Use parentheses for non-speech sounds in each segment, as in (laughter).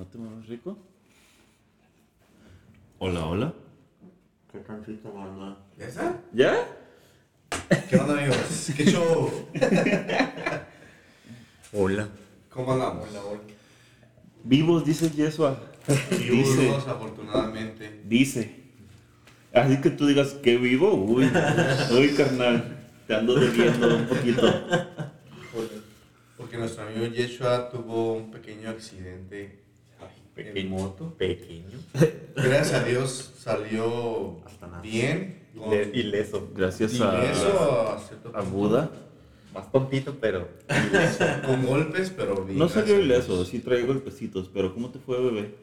¿No te mueves rico? Hola, hola. ¿Qué rico, mamá? ¿Ya está? ¿Ya? ¿Qué onda, amigos? (laughs) ¿Qué show? Hola. ¿Cómo andamos? Hola, hola. Vivos, dice Yeshua. Dice, Vivos, afortunadamente. dice. Así que tú digas que vivo, uy, (laughs) uy, carnal. Te ando debiendo un poquito. Porque, porque nuestro amigo Yeshua tuvo un pequeño accidente en moto. Pequeño. Gracias a Dios salió Hasta bien. con- Le- ileso. Gracias ileso a, a a. Buda. Más tontito, pero. (laughs) Con golpes, pero bien. No salió ileso, sí trae golpecitos, pero ¿cómo te fue, bebé?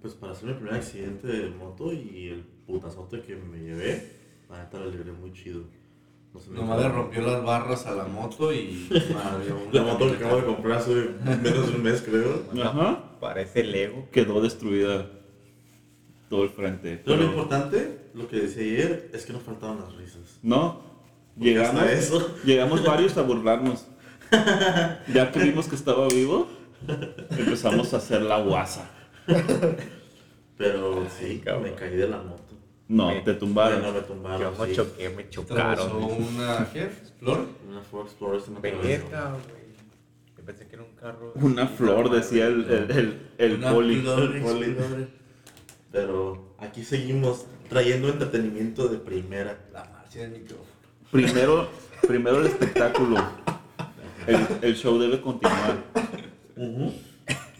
Pues para hacer mi primer accidente de moto y el putazote que me llevé, la neta la libré muy chido. Nomás le rompió las barras a la moto y. (laughs) madre, La una moto que acabo de comprar hace menos de un mes, creo. Ajá. Parece Lego. Quedó destruida todo el frente. Pero lo importante, lo que decía ayer, es que nos faltaban las risas. No, llegamos, eso. llegamos varios a burlarnos. (laughs) Ya que vimos que estaba vivo, empezamos a hacer la guasa. Pero Ay, sí, cabrón. me caí de la moto. No, Me- te tumbaron. me Yo tumbaron. no sí. choqué, me chocaron. una. ¿Qué? ¿Flor? Una Ford Explorer se me atravesó. Verga, güey. Yo pensé que era un carro. Una flor, decía el, el, el, el Una poli. flor. Poli. Pero aquí seguimos trayendo entretenimiento de primera. La marcha del micrófono. Primero, primero el espectáculo. El, el show debe continuar.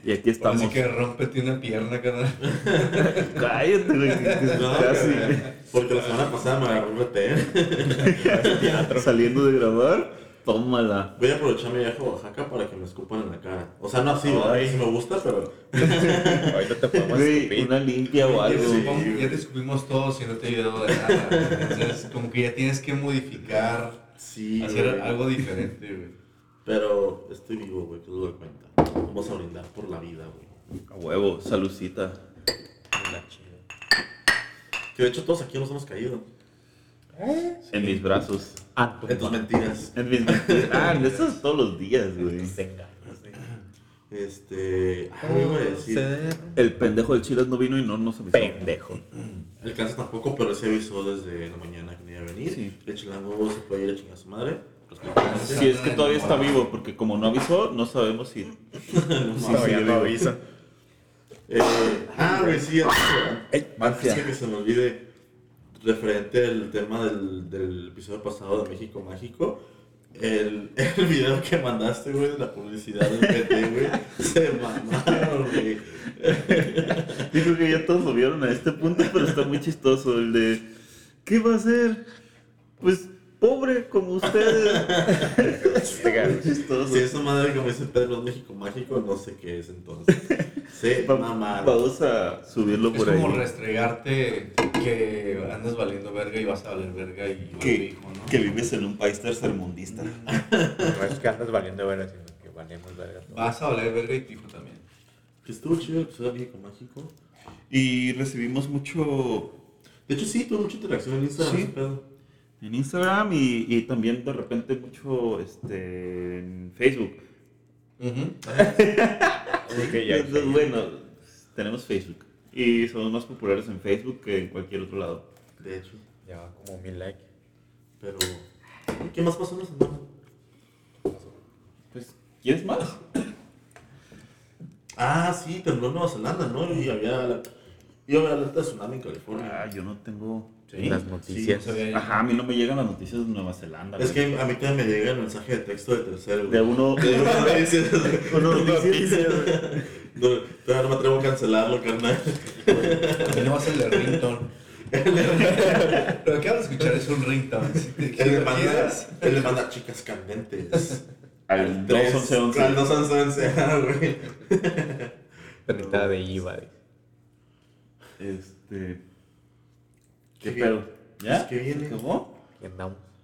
Y aquí estamos. Parece que rompete una pierna, carnal. (laughs) Cállate, güey. No, casi. Porque la semana pasada me agarró un retén. (laughs) Saliendo de grabar, tómala. Voy a aprovechar mi viaje a Oaxaca para que me escupan en la cara. O sea, no así, ¿verdad? Ay. sí me gusta, pero (laughs) Ahorita te podemos escupir. una limpia o algo. ya te escupimos todos y no te ayudó de nada. Entonces, como que ya tienes que modificar, sí. hacer güey. algo diferente, güey. Pero estoy vivo, güey, que es lo. Vamos a brindar por la vida, güey. A huevo, salucita. La chida. Que de hecho todos aquí nos hemos caído. En mis brazos. Ah, En tus mentiras. En mis Ah, eso es todos los días, güey. Güey. Este. Ah, me iba a decir. El pendejo del Chilas no vino y no nos avisó. Pendejo. El cáncer tampoco, pero se avisó desde la mañana que no iba a venir. Sí. El chilango se puede ir a chingar a su madre. Pues, Si es que todavía está vivo, porque como no avisó, no sabemos si. (laughs) si Todavía no avisa. Eh, ah, güey, sí, de que se me olvide, referente al tema del, del episodio pasado de México Mágico, el, (laughs) el video que mandaste, güey, de la publicidad del PT, güey, (laughs) se mamaron, güey. Digo que ya todos lo vieron a este punto, pero está muy chistoso el de. ¿Qué va a hacer? Pues pobre como ustedes. (laughs) Si esa madre, como dice Pedro, es México Mágico, no sé qué es entonces. Se (laughs) Va- mamaron. Vamos a subirlo Es por ahí. como restregarte que andas valiendo verga y vas a valer verga y yo que, dijo, ¿no? que vives en un país tercermundista. (laughs) No es que andas valiendo verga, sino que valemos verga. todos. Vas a valer verga y tu hijo también. Que estuvo chido el episodio de México Mágico. Y recibimos mucho De hecho, sí, tuvo mucha interacción en Instagram. Sí. En Instagram y, y también de repente mucho este, en Facebook. (laughs) ya Entonces, bueno, tenemos Facebook. Y somos más populares en Facebook que en cualquier otro lado. De hecho. Ya va como mil likes. Pero. ¿Qué más pasó en la semana? Pues, ¿quieres más? (coughs) Ah, sí, tembló en Nueva Zelanda, ¿no? Y había. la- Iba a haber alerta de tsunami en California. Ah, yo no tengo... Sí. Las Sí, noticias. no sabía. Ajá, a mí no me llegan las noticias de Nueva Zelanda. Es güey. que a mí también me llega el mensaje de texto de tercero. De güey. uno... De uno (laughs) noticias. uno noticias. No, todavía no me atrevo a cancelarlo, carnal. A mí no va a ser el de ringtone. Lo que vamos a escuchar es un ringtone. Él le manda, él le manda chicas candentes. Al Tres- 211. Al 211, (laughs) ah, güey. Perrita de IVA. Este... ¿Qué pedo? ¿Ya? Pues, ¿qué viene? ¿Cómo?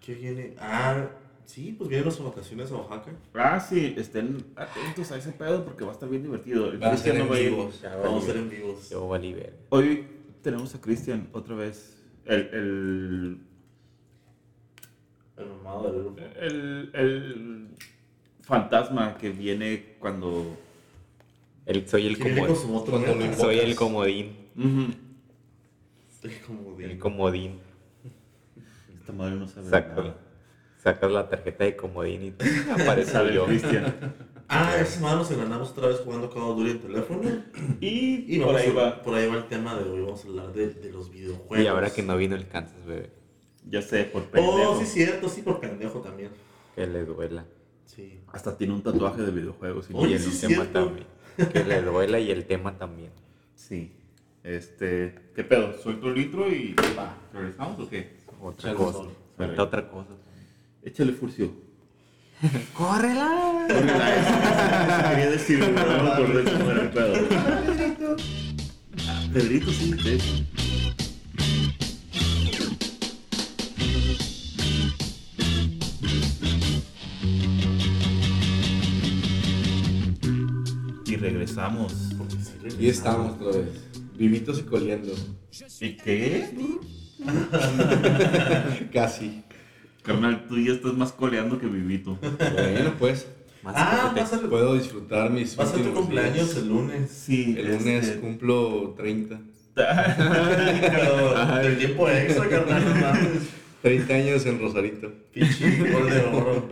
¿Qué viene? Ah, sí, pues vienen las vacaciones a Oaxaca. Ah, sí, estén atentos a ese pedo porque va a estar bien divertido. El Va a ser no en va a ir. vivos. Ya Vamos a ser en vivos. Yo valí verga. Hoy tenemos a Cristian otra vez. El, el, El mamado del grupo. el, el fantasma que viene cuando El, soy el ¿Quién con su comodín. Soy el comodín. Ujú. Soy El comodín. (laughs) Esta madre no sabe Sacas, nada. sacas la tarjeta de comodín y (laughs) aparece yo. Cristian. (laughs) Ah, esa semana nos enganamos otra vez jugando Call of Duty en teléfono. (clears throat) Y, Y por ahí a- va. por ahí va el tema de hoy. Vamos a hablar de, de los videojuegos. Y ahora que no vino el Kansas, bebé. Ya sé, por pendejo. Oh, sí, cierto, sí, por pendejo también. Que le duela. Sí. Hasta tiene un tatuaje de videojuegos. y Oye, y el sí tema cierto. también. Que le duela y el tema también. Sí. Este. ¿Qué pedo? ¿Suelto el litro y. Va, ¿Regresamos o qué? Otra Chale, cosa. sol. Falta otra cosa. Échale furcio. (laughs) ¡Córrela! (laughs) Eso quería decir, pero no me acordé cómo era el pedo. Ah, Pedrito, sí, de hecho. Y regresamos. Porque sí, Y estamos otra vez. Vivitos y coleando. ¿Y qué? (laughs) Casi. Carnal, tú ya estás más coleando que vivito. Bueno, pues. Más Ah, que va a ser, Puedo disfrutar mis va a tu últimos cumpleaños días. el lunes. Sí, El lunes este- cumplo 30. Pero del tiempo extra, carnal, no mames. 30 años en Rosarito. Pinche gol de oro.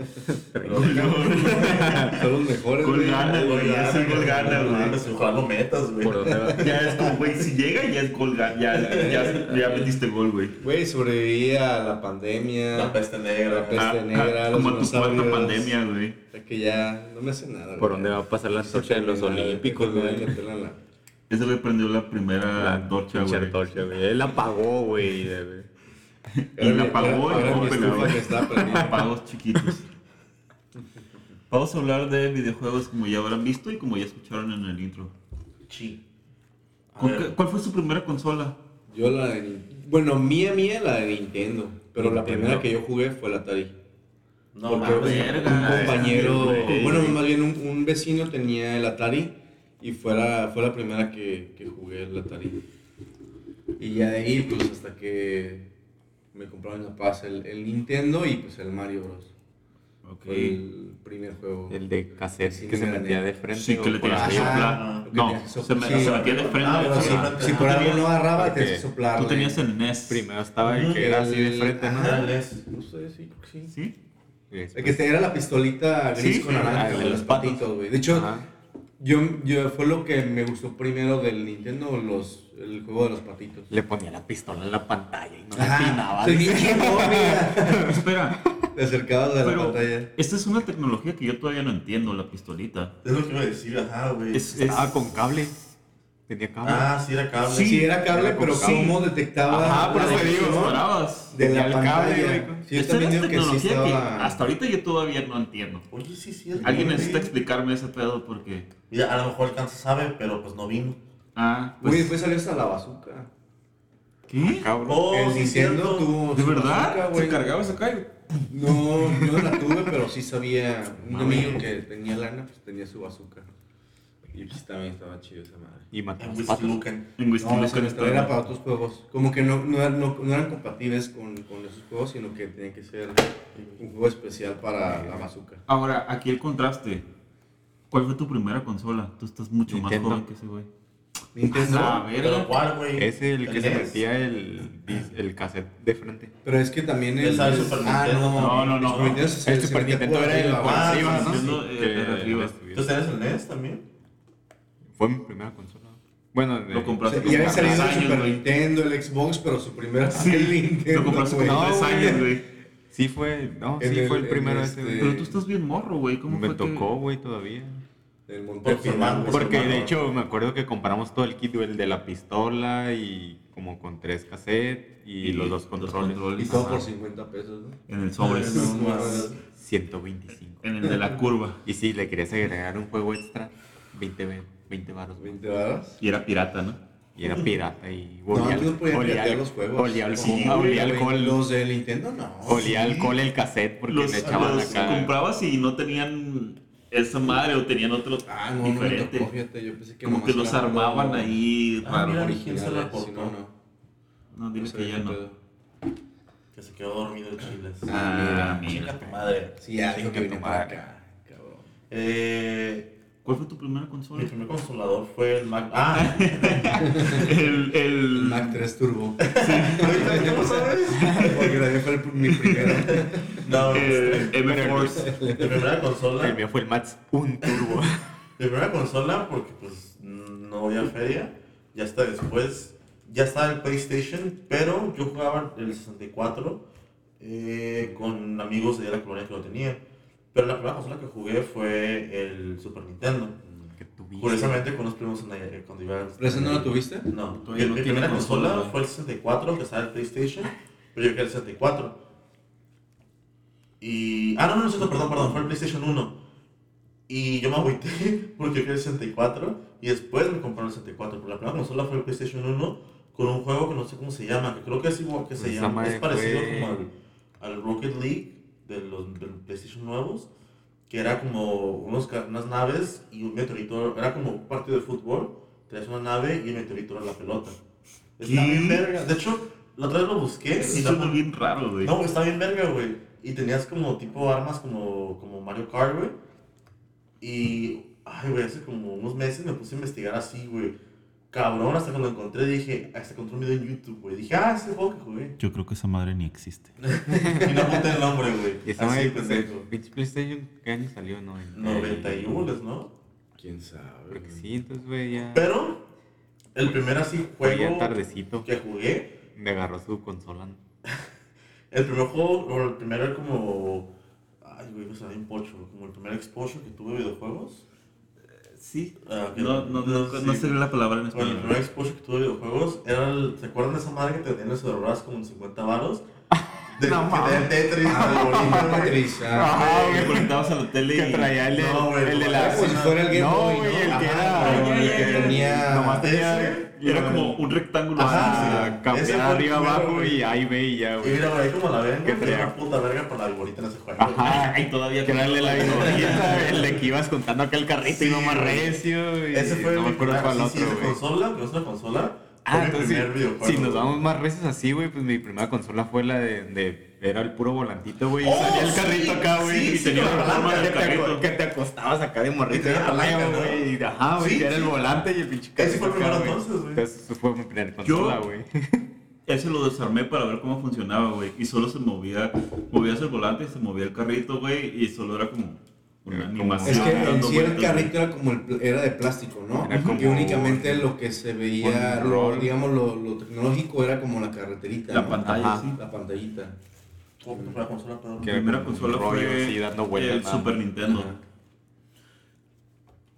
Son los mejores, Gol gana, güey, ya es el gol gana, güey. ojalá metas, güey. ¿Por? Ya es como, güey, si llega ya es gol, ga- ya, ya, ya metiste gol, güey. Güey, sobreviví a la pandemia. La peste negra. La peste negra, como tu cuarta pandemia, güey. O sea que ya no me hace nada. ¿Por güey. dónde va a pasar la antorcha de los olímpicos, güey? la- Ese güey prendió la primera La antorcha, pinche güey. antorcha, güey. Él la apagó, güey. Y la era- y no pelaba. Apagos chiquitos. Vamos a hablar de videojuegos como ya habrán visto y como ya escucharon en el intro. Sí. A ¿Con ver, qué- ¿Cuál fue su primera consola? Yo la de Bueno, mía, mía, la de Nintendo. Pero la primera que yo jugué fue la Atari. No Porque verga. un compañero, bueno, más bien un, un vecino tenía el Atari y fue la, fue la primera que, que jugué el Atari. Y ya de ahí, pues hasta que me compraron la paz el, el Nintendo y pues el Mario Bros. Ok. Fue el primer juego. El de cassette Sí, que se me metía de frente. Sí, que le tenías que soplar. Que No, se, soplar. me- Sí. se metía de frente. Ah, si, por algo no agarraba, tenías que soplar. Tú tenías el NES. Primero estaba el que era así de frente, ¿no? Ajá, el NES. No sé, sí, sí. ¿Sí? El que te era la pistolita gris con naranja, de de los patitos, güey. De hecho, Ajá. Yo, yo fue lo que me gustó primero del Nintendo, los, el juego de los patitos. Le ponía la pistola en la pantalla y no le mira. Espera, Te acercabas de la pero pantalla. esta es una tecnología que yo todavía no entiendo, la pistolita. Es lo que iba a decir, ajá, güey. Es, es- Estaba con cable. Tenía cable. Ah, sí, era cable. Sí, Sí, era cable, era pero cable. ¿cómo detectaba Ajá, por eso te digo, de Tenía la el cable, pantalla? Sí, yo también es digo que sí tecnología que estaba... hasta ahorita yo todavía no entiendo. Oye, sí, sí. es Alguien necesita explicarme ese pedo porque... Mira, a lo mejor el Kansas sabe, pero pues no vino. Ah, pues... después salió hasta la bazooka. ¿Qué? Cabrón. Oh, el Nintendo tuvo ¿De verdad? bazooka. ¿Se cargaba ese cayo? No, yo no la tuve, pero sí sabía. Un Mami. amigo que tenía lana, pues tenía su bazooka. Y pues también estaba chido esa madre. Y mató En a los Whisky patos. Lucan. En Whisky No, estaba- era para otros juegos. Como que no, no, eran- no- no eran compatibles con, con esos juegos, sino que tenía que ser un juego especial para la bazooka. Ahora, aquí el contraste. ¿Cuál fue tu primera consola? Tú estás mucho Nintendo. más joven que ese güey. Nintendo. Ah. ¿Pero cuál, güey? Es el que se NES? metía el, el cassette de frente. Pero es que también el. Esa es Super ah, Nintendo. no, No, no, no. el Super Nintendo por era el arriba, Ah, ¿no? ¿Tú tenías el NES también? Fue mi primera consola. Bueno, de- Lo compraste a tres años, Super güey. Nintendo, el Xbox, pero su primera Sí, Nintendo. Lo compraste güey. como No, tres güey. años, güey. Sí fue, no, sí fue el primero este- ese, güey. Pero tú estás bien morro, güey. ¿Cómo Me fue que- tocó, güey, todavía. El Por Monte su hermano, por su Porque de hecho me acuerdo que compramos todo el kit, güey, el de la pistola y como con tres cassettes y, los dos controles. Y todo por 50 pesos, ¿no? En el sobre. No, mames. 125. En el de la curva. Y si le querías agregar un juego extra, 20, ve- 20 baros. 20 varas. Y era pirata, ¿no? Y era pirata y No, antes no podían olía- piratear los juegos. olía alcohol, Sí, olía Güey, alcohol, Los de Nintendo no. olía Sí. alcohol el cassette porque Los, le echaban los acá. comprabas y no tenían esa madre o tenían otro Ah, no, no me diferente. tocó, fíjate, yo pensé que Como nomás que los era armaban ahí Ah, raro. mira. ¿Quién se lo si no, no. No, dile No que ya no. Que se quedó dormido el chiles. Ah, Chinga mira. tu madre. Sí, ya dijo que Chinga tu para acá, cabrón. Eh, ¿Cuál fue tu primera Mi consola? primer consolador fue el Mac. Ah, (laughs) el, El el... Mac 3 Turbo. (laughs) ¿Cómo sabes? Porque también fue el- mi primero. no, el este, M-Force. mi primera consola. El mío fue el Max un turbo. Mi primera consola, porque pues no había feria. Ya hasta después, ya estaba el PlayStation, pero yo jugaba el 64 eh, con amigos de la colonia que lo tenían. Pero la primera consola que jugué fue el Super Nintendo. que tuviste. Curiosamente con los primos en la, cuando iba a... ¿Pero no lo tuviste? No, mi, no primera consola consola. fue el 64, que estaba el PlayStation, pero yo quería el 64. Y... Ah, no, no, no, no, perdón, perdón, fue el PlayStation 1. Y yo me agüité (laughs) porque yo quería el 64 y después me compraron el 64. Pero la primera consola fue el PlayStation 1 con un juego que no sé cómo se llama, que creo que es igual que se llama, es parecido fue- como al, al Rocket League de los del PlayStation nuevos, que era como unos, unas naves y un meteorito, era como un partido de fútbol, traías una nave y el meteorito era la pelota. Está ¿Qué? bien verga. De hecho, la otra vez lo busqué Eso y suena no, bien raro, güey. no, está bien verga, güey. Y tenías como tipo armas como, como Mario Kart, güey. Y, ay, güey, hace como unos meses me puse a investigar así, güey. Cabrón, hasta que lo encontré dije, hasta encontré un video en YouTube, güey. Dije, ah, ese juego que jugué. Yo creo que esa madre ni existe. (laughs) Y no apunté el nombre, güey. Así, pendejo. pinche PlayStation, ¿qué año salió? No, en- 91, ¿no? ¿Quién sabe? Creo que sí, entonces, güey, ya. Pero, el primer así juego tardecito. que jugué, Me agarró su consola. ¿no? (laughs) el primer juego, o el primer era como, ay, güey, me salió un pocho, como el primer exposure que tuve de videojuegos. Sí. Ah, ok. No, no, no, no Sí. sé la palabra en Bueno, el español. primer exposure que tuve de videojuegos era el. ¿Se acuerdan de esa madre que tenían en como en 50 varos? (laughs) De, No que de Tetris. Ah, que conectabas a la tele Que y... traía el de, No, no, la. Como si fuera el Game no, Boy, güey, ¿no? el que era. el tenía. Nomás tenía. Era como un rectángulo así. sí. cambiar arriba, abajo y ahí ve y ya, Y güey. mira, güey, ahí como la Que traía- una puta verga por la en ese juego. Ajá, Y todavía que la el de que ibas contando acá el carrito más güey. recio. Y Ese fue no me acuerdo cuál otro, güey. consola, que no es una consola. Ah, entonces, primer videojuego. si nos vamos más reces así, güey, pues mi primera consola fue la de, de era el puro volantito, güey, y Oh, salía el sí, carrito acá, güey, sí, y sí, tenía la forma del te, carrito. que te acostabas acá de morrito, y ¿no? güey, y ajá, güey, era el volante y el pinche Ese fue el carrito primero entonces, güey. Esa fue mi primera consola, güey. (laughs) Ese lo desarmé para ver cómo funcionaba, güey. Y solo se movía, movías el volante y se movía el carrito, güey. Y solo era como una animación. Es que en sí el carrito era como el, era de plástico, ¿no? Era como- Y únicamente lo que se veía, lo, digamos, lo, lo tecnológico era como la carreterita. La ¿no? pantalla, Ajá. sí. La pantallita. Que era primera consola rollo fue dando el nada Super. Nintendo. Ajá.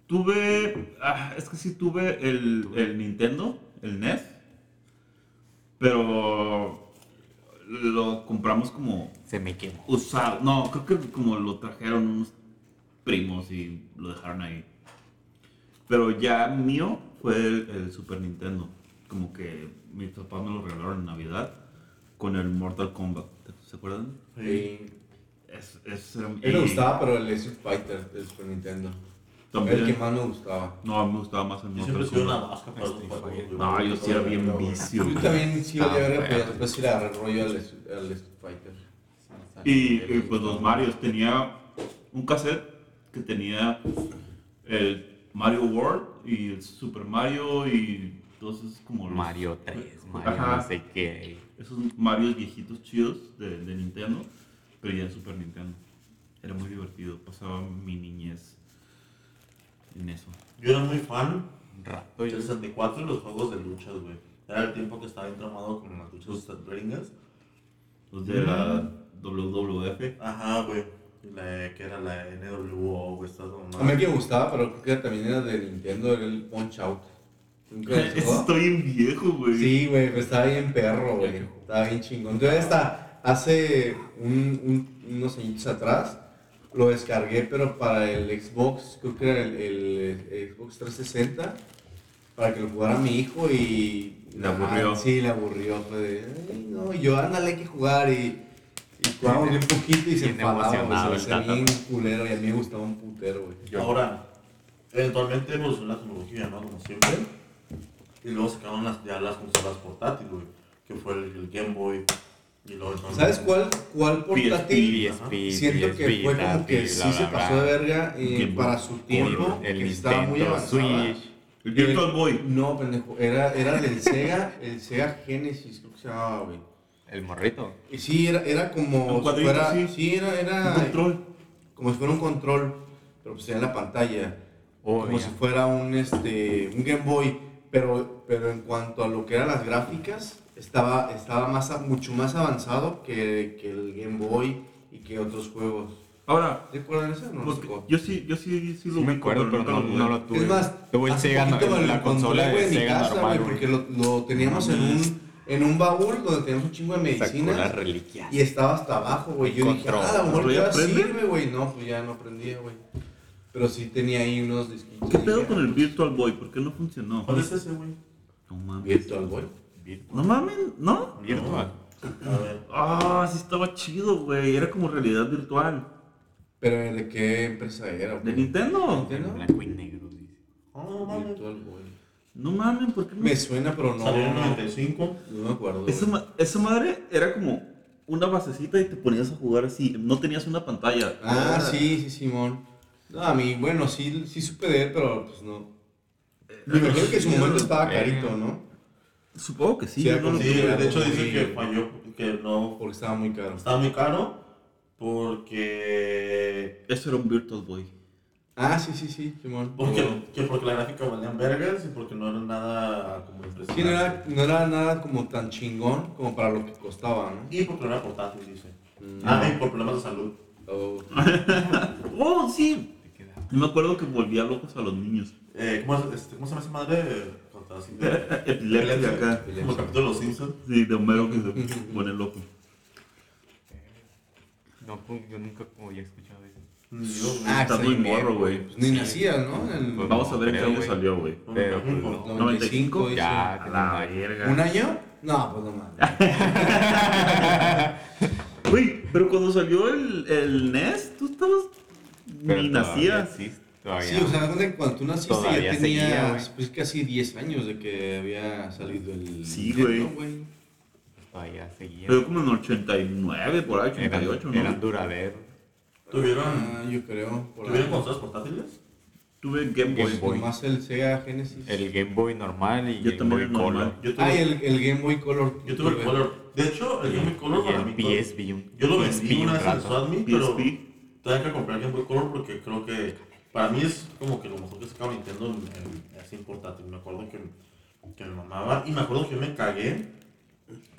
Tuve, ah, es que sí tuve el, el Nintendo, el NES, pero lo compramos como Se me quemó. usado. No, creo que como lo trajeron unos primos y lo dejaron ahí. Pero ya mío fue el, el Super Nintendo. Como que mis papás me lo regalaron en Navidad con el Mortal Kombat. ¿Se acuerdan? Sí. Es, es, mí me y gustaba, pero el Street Fighter del Super Nintendo. También, El que más me gustaba. No, a mí me gustaba más el Yo siempre Mortal he sido una Kombat. vasca para los güey. No, yo sí era bien vicio. Yo también sí Ah, olía verga, pero bueno. después sí le agarré rollo al, al Street Fighter. Y, y, pues los Marios, tenía un cassette que tenía el Mario World y el Super Mario y todos esos como los- Mario 3, Mario Ajá. no sé qué. Esos Marios viejitos chidos de, de Nintendo, pero ya en Super Nintendo. Era muy divertido, pasaba mi niñez en eso. Yo era muy fan rato del yo. 64 y los juegos de luchas, güey. Era el tiempo que estaba entramado con las luchas gringas. Los de la WWF. Ajá, güey. La, que era la NWO, güey, estas A el que me gustaba, pero creo que también era de Nintendo, era el Punch Out. (laughs) Está bien viejo, güey. Sí, güey, pero estaba bien perro, güey. Estaba bien chingón. Entonces, hasta hace un- un- unos añitos atrás lo descargué, pero para el Xbox, creo que era el, el Xbox 360, para que lo jugara mi hijo y. Le aburrió. Ah, sí, le aburrió. Fue de, "Ay, no, yo ándale, hay que jugar y. Y jugábamos un poquito y se Bien enfadaba, bien culero y a mí me gustaba un putero, güey. Ahora, eventualmente evolucionó la tecnología, ¿no? Como siempre. Y luego sacaron las, ya las consolas portátiles, güey. Que fue el, el Game Boy. Y ¿Sabes cuál, cuál portátil? PSP, Siento que PSP, fue como que sí bla, se bla, pasó bla. de verga eh, Game Boy para su tiempo. El que estaba muy avanzada. Switch. El Virtual Boy. No, pendejo. Era, era del Sega, el Sega Genesis, creo que se llamaba, güey. El morrito. Y sí, era, era como. Un si cuadrito, fuera, sí. sí, era, Un era control. como si fuera un control, pero pues tenía la pantalla. Oh, como ya. si fuera un, este, un Game Boy. Pero, pero en cuanto a lo que eran las gráficas, estaba, estaba más, a- mucho más avanzado que, que el Game Boy y que otros juegos. Ahora, ¿Recuerdan eso? No, porque no yo sí, yo sí, sí lo Sí me acuerdo, pero no, lo no lo tuve. Es más, tuve el Sega, lo la consola de en mi Sega casa, normal, güey, porque lo, lo teníamos en un, en un baúl donde teníamos un chingo de Sacó las medicinas reliquias. y estaba hasta abajo, güey. Yo dije, ah, a lo mejor ¿Pero ya sirve, güey. No, pues ya no prendía, güey. Pero sí tenía ahí unos disquitos. ¿Qué pedo con el ah, Virtual Boy? ¿Por qué no funcionó? ¿Cuál es ese, güey? No mames. Virtual Boy. Virtual. No mames, ¿no? Virtual. A ver. Ah, sí estaba chido, güey. Era como realidad virtual. Pero ¿de qué empresa era, güey? ¿De Nintendo? ¿Nintendo? En blanco y negro, dice. Oh, mames. Virtual Boy. No mames, ¿por qué no? Me suena, pero no. Salió en 95. No me acuerdo. Esa, ma- esa madre era como una basecita y te ponías a jugar así. No tenías una pantalla. Ah, sí, sí, Simón. No, a mí, bueno, sí, sí supe de él, pero pues no. Me imagino que en su momento estaba carito, ¿no? Supongo que sí. Sí, no Sí, de hecho dice que falló, que no. Porque estaba muy caro. Estaba muy caro. Porque. Eso era un Virtual Boy. Ah, sí, sí, sí, Simón. Porque, que porque la gráfica valían vergas y porque no era nada como impresionante. Sí, no era, no era nada como tan chingón como para lo que costaba, ¿no? Y porque no era portátil, dice. Mm. Ah, y por problemas de salud. Oh. (laughs) Oh, sí. Me acuerdo que volvía locos a los niños. Eh, ¿cómo, es- este, ¿Cómo se llama esa madre? Así de- (laughs) Epilepsia acá. Como capítulo de los Simpsons. Sí, de Homero que se (laughs) pone loco. No, pues, yo nunca como eso. Ni yo. Ah, Estás está muy morro, güey. Pues ni nacías, ¿no? En Pues Vamos a ver en qué año salió, güey. Pero, pues, no. 95, dice. Ya, A la tenía- verga. ¿Un año? No, pues no mames. (laughs) Güey, pero cuando salió el, el NES, tú estabas. pero Ni nacías. Sí, todavía. Sí, o sea, cuando tú naciste Todavía ya seguía, tenías güey. pues casi 10 años de que había salido el Sí, güey. Todavía seguía. Pero como en el 89, por ahí, 88, eran, ¿no? eran duraderos. ¿Tuvieron, Ah, yo creo. Por ¿tuvieron consolas portátiles? Tuve Game Boy. Game Boy. Nomás el Sega Genesis. El Game Boy normal y Yo el Game Boy el normal. Color. Yo tuve, Ah, y el, el Game Boy Color. yo tuve el Color. De hecho, el Game Boy Color para el mí. Yo lo vendí un una vez en rato. Swadme, pero tengo que comprar el Game Boy Color porque creo que para mí es como que lo mejor que sacaba Nintendo en, en- así en portátil. Me acuerdo que, que me mamaba y me acuerdo que yo me cagué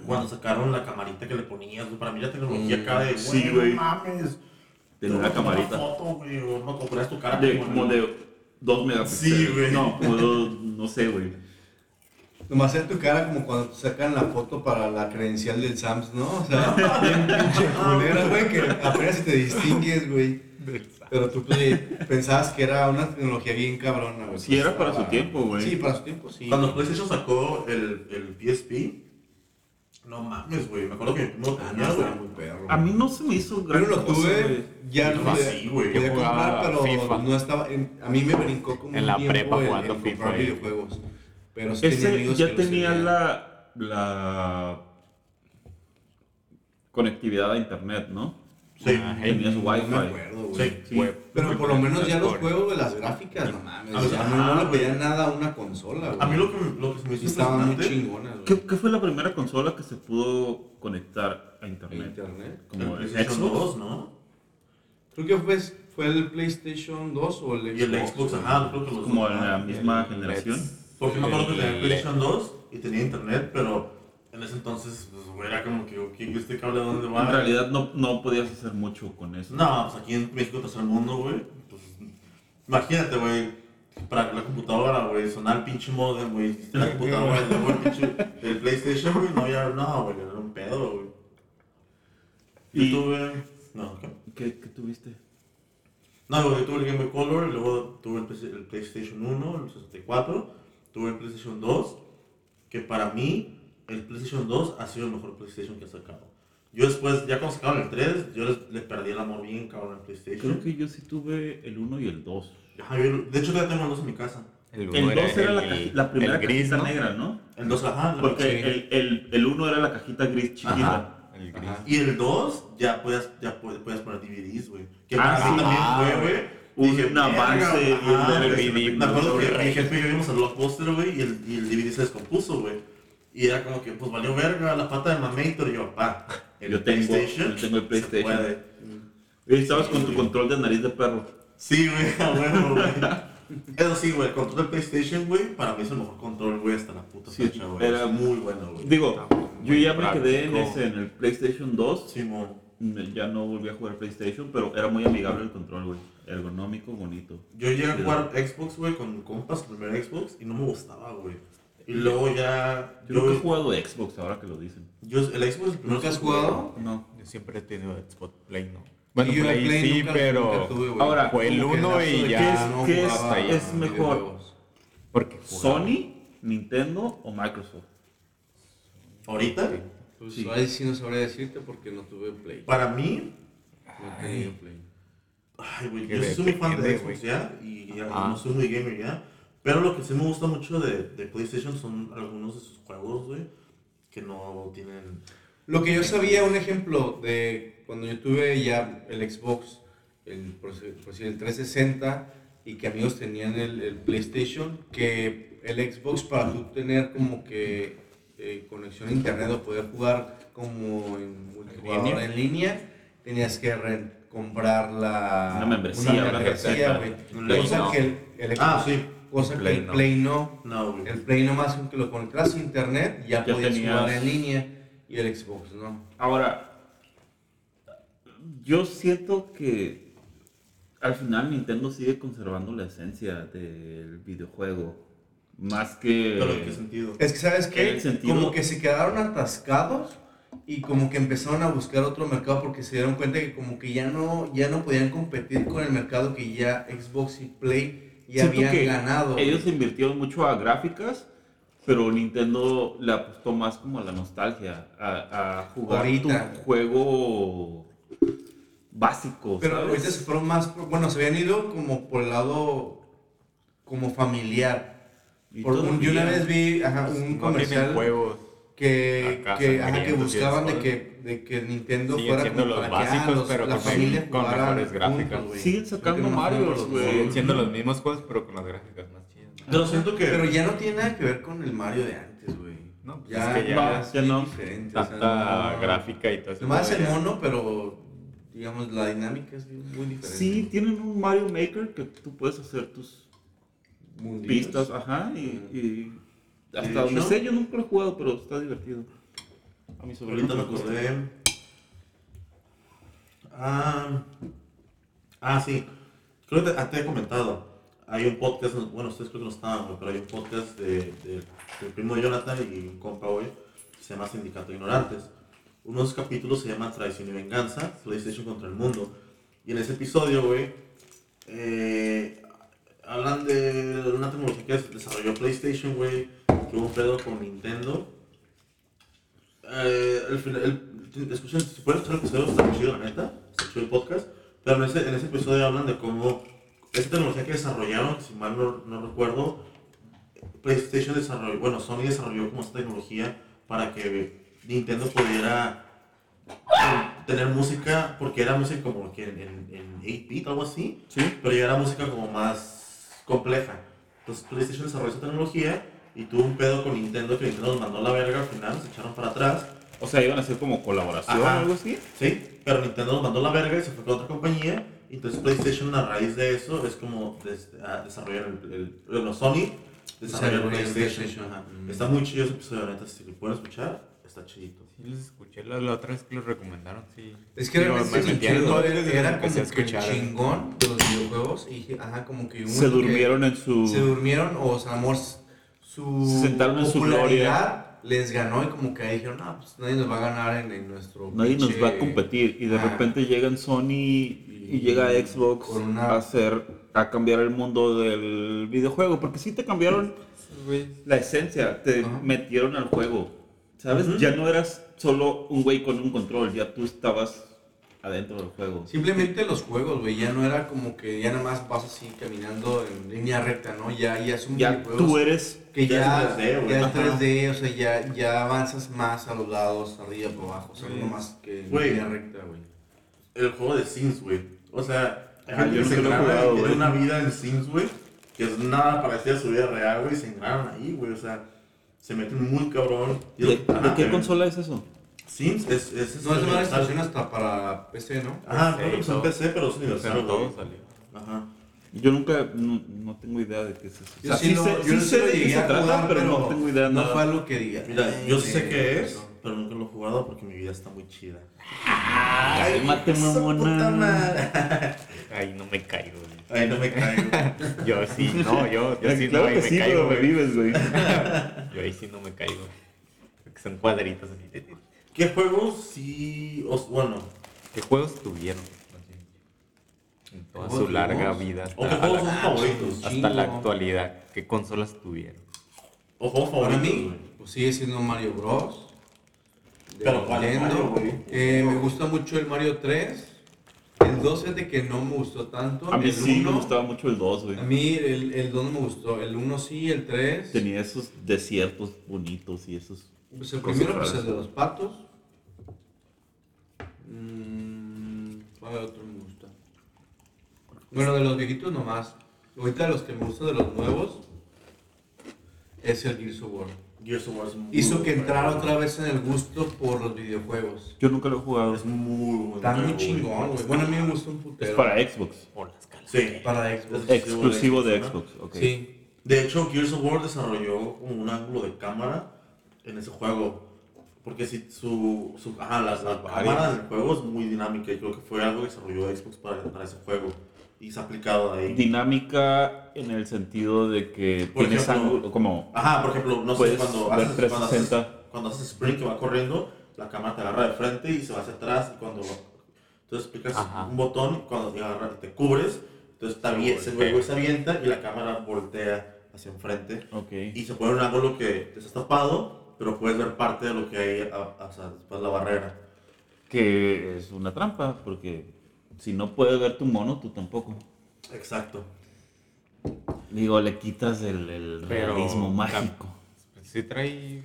cuando sacaron la camarita que le ponías. Para mí la tecnología Mm, acá de, sí, güey, güey. no mames. De Te voy una camarita. foto, güey, o no compras tu cara De, como de 2 megapíxeles. Sí, güey. No, como dos, no sé, güey. Nomás en tu cara como cuando te sacan la foto para la credencial del SAMS, ¿no? O sea, (laughs) bien pinche culera, güey, que apenas si te distingues, güey. Pero tú pues, pensabas que era una tecnología bien cabrona, güey. Sí, era para Estaba- su tiempo, güey. Sí, para su tiempo, sí. Cuando PlayStation sacó el, el PSP, no mames, güey. Me acuerdo que Ah, tenía, no, güey. estaba muy perro. A mí no se me hizo gran Pero lo cosa, tuve, güey. ya no sí, güey. podía comprar, pero FIFA. no estaba, en- a mí me brincó como En un la tiempo prepa el- jugando el FIFA, videojuegos. Pero sí tenía Ese ya tenía la, la conectividad a internet, ¿no? Sí. Ah, Tenías No wifi. me acuerdo, güey. Sí. Sí. Web. Pero por lo menos ya los juegos de las gráficas, no mames. Ah, o sea, no, no le pedían nada a una consola, güey. A mí lo que, lo que se me hizo estaban muy chingonas, güey. ¿Qué, qué fue la primera consola que se pudo conectar a internet? internet. Como el el PlayStation Xbox. 2, ¿no? Creo que fue, fue el PlayStation 2 o el Xbox. Y el Xbox, güey. ajá, creo que los Como dos, en la misma el generación. Porque me acuerdo que tenía el- PlayStation 2 y tenía internet, pero en ese entonces, pues, güey, era como que, ok, ¿este cable a dónde va? En realidad no, no podías hacer mucho con eso. No, pues aquí en México, tercer mundo, güey. Pues, imagínate, güey, para la computadora, güey, sonar el pinche modem, güey. La computadora, el pinche PlayStation, güey, no, ya, no, güey, era un pedo, güey. Yo Y- tuve. No, ¿qué? ¿Qué, qué tuviste? No, güey, yo tuve el Game Boy Color, y luego tuve el, el PlayStation 1, el 64, tuve el PlayStation 2, que para mí el PlayStation 2 ha sido el mejor PlayStation que ha sacado. Yo después, ya cuando sacaron el 3, yo les- le perdí el amor bien cabrón al PlayStation. Creo que yo sí tuve el 1 y el 2. Ajá, yo- de hecho, todavía tengo el 2 en mi casa. El El 2 uno era, la, el- la primera el gris, cajita ¿no? negra, ¿no? El 2, ajá. Porque el, el, el 1 era la cajita gris chiquita. Ajá. El gris. Y el 2 ya puedes, ya puedes, puedes poner DVDs, güey. Que Ah, sí. también Ah, fue, güey. un avance "Verga, y un DVD, güey". Me acuerdo que mi jefe y yo vimos el blockbuster, güey, y el, y el DVD se descompuso, güey. Y era como que, pues valió verga la pata de Mamator. Y yo, pa, el Yo tengo- PlayStation. yo tengo el PlayStation. Y estabas con tu control de nariz de perro. Sí, güey, (laughs) a huevo, güey. Eso sí, güey, el control del PlayStation, güey, para mí es el mejor control, güey, hasta la puta Sí, fecha, güey. era muy bueno, güey. Digo, yo ya me quedé en ese, en el PlayStation 2. Simón. Me- Ya no volví a jugar PlayStation, pero era muy amigable el control, güey. Ergonómico, bonito. Yo llegué a Sí. jugar Xbox, güey, con compas, el primer Xbox, y no me gustaba, güey. Y luego ya. Yo nunca he jugado Xbox ahora que lo dicen. yo- el Xbox ¿Nunca has jugado? No. Yo siempre he tenido Xbox Play, ¿no? Y Bueno, yo Play, Play sí, nunca- pero... nunca tuve, güey. Ahora, fue el Como que uno lapso y de ya. ¿Qué es- no qué es- es mejor? Porque. ¿Sony, Nintendo o Microsoft? Ahorita, Pues Sí. ahí sí no sabría decirte porque no tuve Play. para mí, No he tenido Play. ay, güey, yo soy muy fan de Xbox ya, y ya Ah. no soy muy gamer ya. Pero lo que sí me gusta mucho de, de PlayStation son algunos de sus juegos, güey, que no tienen. Lo que yo sabía, un ejemplo de cuando yo tuve ya el Xbox, el, por decir- el 360, y que amigos tenían el, el PlayStation, que el Xbox para tú tener como que eh, conexión a internet o poder jugar como en multijugador línea? en línea, tenías que comprar la Una membresía, una una membresía, güey. Cosa no. que el, el Xbox, Ah, sí. Cosa que el no. Play no. No. El Play nomás con que lo conectas a internet ya, Ya podías tenías- jugar en línea y el Xbox no. Ahora, yo siento que al final Nintendo sigue conservando la esencia del videojuego. Más que... Pero en qué sentido. Es que sabes qué, sentido- como que se quedaron atascados y como que empezaron a buscar otro mercado porque se dieron cuenta que como que ya no ya no podían competir con el mercado que ya Xbox y Play Siento habían que ganado. Ellos invirtieron mucho a gráficas, pero Nintendo le apostó más como a la nostalgia, a, a jugar Ahorita. tu juego básico, Pero ¿sabes? ahorita se fueron más, bueno, se habían ido como por el lado como familiar. Y Por un- yo una vez vi ajá, un No tienen comercial juegos. Que, Acá, que, ajá, que buscaban de que, de que Nintendo Siguen fuera como los para que, ah, básicos, los- pero la con- familia con jugara mejores gráficas. juntos, güey. Siguen sacando los güey. Siguen siendo los mismos juegos, pero con las gráficas más chidas. Pero siento que. Pero ya no tiene nada que ver con el Mario de antes, güey. No, pues ya, es que ya ya no, es ya no. diferente. o sea, Tanta no- gráfica y todo eso. Nomás el ya- mono, pero digamos la dinámica es muy diferente. Sí, tienen un Mario Maker que tú puedes hacer tus Munditos. pistas, ajá, y, y hasta De donde hecho- sé, yo nunca lo he jugado, pero está divertido. A mi sobrino Ahorita gusta. acordé. Ah, ah, sí. Creo que te, te he comentado. Hay un podcast, bueno, ustedes creo que no estaban, güey, pero hay un podcast de, de- del primo de Jonathan y un compa, güey, que se llama Sindicato de Ignorantes. Uno de esos capítulos se llama Traición y Venganza, PlayStation contra el Mundo. Y en ese episodio, güey, eh, hablan de una tecnología que desarrolló PlayStation, güey, hubo un pedo con Nintendo. Eh, el, final- el- escuchen, si pueden escuchar el episodio, está chido, la neta. Está chido el podcast. Pero en ese, en ese episodio hablan de cómo esa tecnología que desarrollaron, si mal no, no recuerdo, PlayStation desarrolló, bueno, Sony desarrolló como esta tecnología para que Nintendo pudiera eh, tener música, porque era música como que en, en, en 8-bit, algo así, Sí. pero ya era música como más compleja. Entonces PlayStation desarrolló esa tecnología y tuvo un pedo con Nintendo que Nintendo nos mandó la verga al final, se echaron para atrás. O sea, iban a hacer como colaboración o algo así. Sí, pero Nintendo nos mandó la verga y se fue con otra compañía. y Entonces PlayStation a raíz de eso es como des- a desarrollar el, el, bueno, Sony desarrolló PlayStation. PlayStation. ajá. Mm. Está muy chido ese episodio, neta, si lo pueden escuchar, está chidito. Sí, los escuché la, la otra vez que los recomendaron, sí. Es que realmente todo era, como a que chingón de los videojuegos y dije, ajá, como que un Se momento que durmieron en su... se durmieron o sea, amor, su Se sentaron en su popularidad les ganó y como que ahí dijeron, no, pues nadie nos va a ganar en, en nuestro Nadie nos va a competir y de Ajá. repente llegan Sony y llega Xbox una- a hacer a cambiar el mundo del videojuego porque sí te cambiaron la esencia, te Ajá. metieron al juego, ¿sabes? Ya no eras solo un güey con un control, ya tú estabas adentro del juego. Simplemente los juegos, güey, ya no era como que ya nada más vas así caminando en línea recta, ¿no? Ya, ya son Ya videojuegos tú eres. que ya ya, es 3D, güey. ya es Ajá. 3D, o sea, ya, ya avanzas más a los lados, arriba, por abajo, o sea, Sí. no más que en Güey. línea recta, güey. El juego de Sims, güey. O sea, Ah, gente yo que se engrana jugado, güey. una vida en Sims, güey, que es nada parecida a su vida real, güey, y se engranan ahí, güey. O sea, se meten muy cabrón. ¿De, de ajá, qué consola es eso? Sims es, es, es No, es una estación hasta para PC, ¿no? Ajá, Sí, creo que es un todo. PC, pero es universal, Pero todo salió. Ajá. Yo nunca, no, no tengo idea de qué es eso. O Yo sea, sí, sí lo- sé, yo sí no sé lo de qué se trata, pero, no tengo idea de No nada. fue algo que diga. Mira, "Ay, yo sí sé qué es, eso". pero nunca lo he jugado porque mi vida está muy chida. Su puta mamona. (laughs) Ay, no me caigo, güey. Ay, no me caigo. (laughs) Yo sí, no, yo, yo sí, claro no, ahí que me sí, caigo, pero me vives, güey. (laughs) Yo ahí sí no me caigo. Porque son cuadritos así. ¿Qué juegos sí. os- bueno, ¿Qué juegos tuvieron? En toda ¿Juegos su larga vida o qué hasta, juegos la, son favoritos? hasta Chingo. la actualidad. ¿Qué consolas tuvieron? O juegos Para favoritos, mí, güey. pues sigue siendo Mario Bros. de Pero ¿cuál Mario, güey? Eh, me gusta mucho el Mario 3. El 2 es de que no me gustó tanto. A mí el sí me 1, gustaba mucho el 2, güey. A mí el, el 2 no me gustó. El 1 sí, el 3. Tenía esos desiertos bonitos y esos... Pues el primero, pues el de los patos. Mm, ¿Cuál otro me gusta? Bueno, de los viejitos nomás. Ahorita de los que me gustan de los nuevos es el Gears of War. Gears of War es muy Hizo que entrara otra vez en el gusto por los videojuegos. Yo nunca lo he jugado. Es muy bueno. Está muy chingón, güey. Bueno, a mí me gusta un putero. Es para Xbox. O las. Sí. Para Xbox. Exclusivo de. Xbox, ok. Sí. De hecho, Gears of War desarrolló como un ángulo de cámara en ese juego. Porque si su, su ajá, la, la cámara del juego es muy dinámica y creo que fue algo que desarrolló Xbox para, para ese juego. Y se ha aplicado ahí. Dinámica en el sentido de que Por tienes ángulo como... Ajá, por ejemplo, no sé, cuando haces, cuando, haces, 360. cuando haces sprint que va corriendo, la cámara te agarra de frente y se va hacia atrás. Y cuando entonces picas Ajá. un botón, cuando te agarra, te cubres, entonces te avie- se, Ok. se avienta y la cámara voltea hacia enfrente. Ok. Y se pone un ángulo que te está tapado, pero puedes ver parte de lo que hay a- a- o sea, después de la barrera. Que es una trampa, porque si no puedes ver tu mono, tú tampoco. Exacto. Digo, le quitas el, el Pero- realismo mágico. Sí trae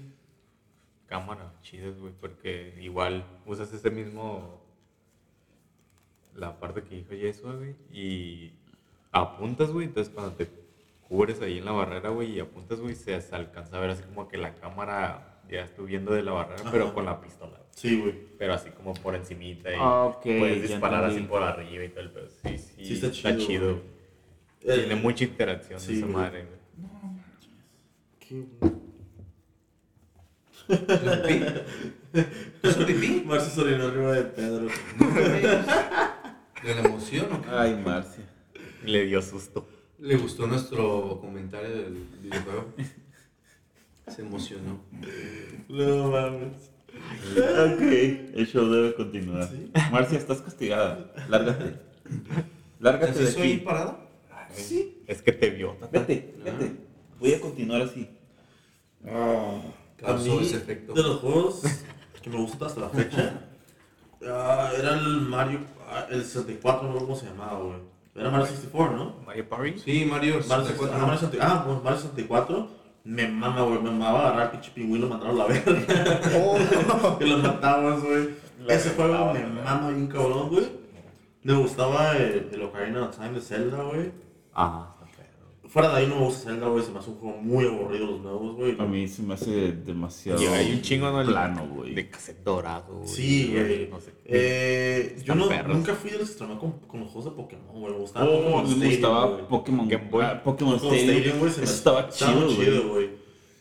cámaras chidas, güey, porque igual usas ese mismo... La parte que dijo Yesua, güey, y apuntas, güey, entonces cuando te cubres ahí en la barrera, güey, y apuntas, güey, se, se alcanza a ver así como que la cámara ya estuvo viendo de la barrera, pero con la pistola. Sí, güey. Pero así como por encimita y Ah, ok, puedes disparar así por arriba y todo el pedo. Sí, sí, Sí, está está, chido, chido. Eh, Tiene mucha interacción sí, esa güey. madre, güey. ¿Qué? ¿Es un pipí? Marcio se orinó arriba de Pedro. ¿De la emoción o qué? Ay, Marcia. Le dio susto. ¿Le gustó nuestro comentario del videojuego? Se emocionó. No mames. Ok, el show debe continuar. Sí. Marcia, estás castigada. Lárgate. Lárgate ¿Así de soy aquí. parada? Sí. Es que te vio. Vete, vete. Voy a continuar así. A Causó mí, ese efecto. de los juegos que me gustan hasta la fecha, ah, era el Mario, ah, el 64, no sé cómo se llamaba, güey. Era Mario 64, ¿no? Mario Party. Sí, Mario Mario 64. 64, ah, Mario 64, ah, pues Mario 64, me mama, güey, me mamaba agarrar pinche pingüino y lo mandaron a la verga. (laughs) que lo matabas, güey. Ese juego me mama bien cabrón, güey. Me gustaba el, el Ocarina of Time de Zelda, güey. Ajá. Fuera de ahí no me gusta Zelda, güey, se me hace un juego muy aburrido los nuevos, güey. A mí se me hace demasiado Y hay un chingo ¿no? El- plano, güey. De cassette dorado. güey. Sí, güey. No sé. qué. Eh, yo no, nunca fui de los que con, con los juegos de Pokémon, güey. Me gustaba Oh, Pokémon me Stadium, gustaba. Pokémon, Game Boy. ah, Pokémon Pokémon Stadium. Stadium, güey. se me- Eso estaba chido, güey. güey.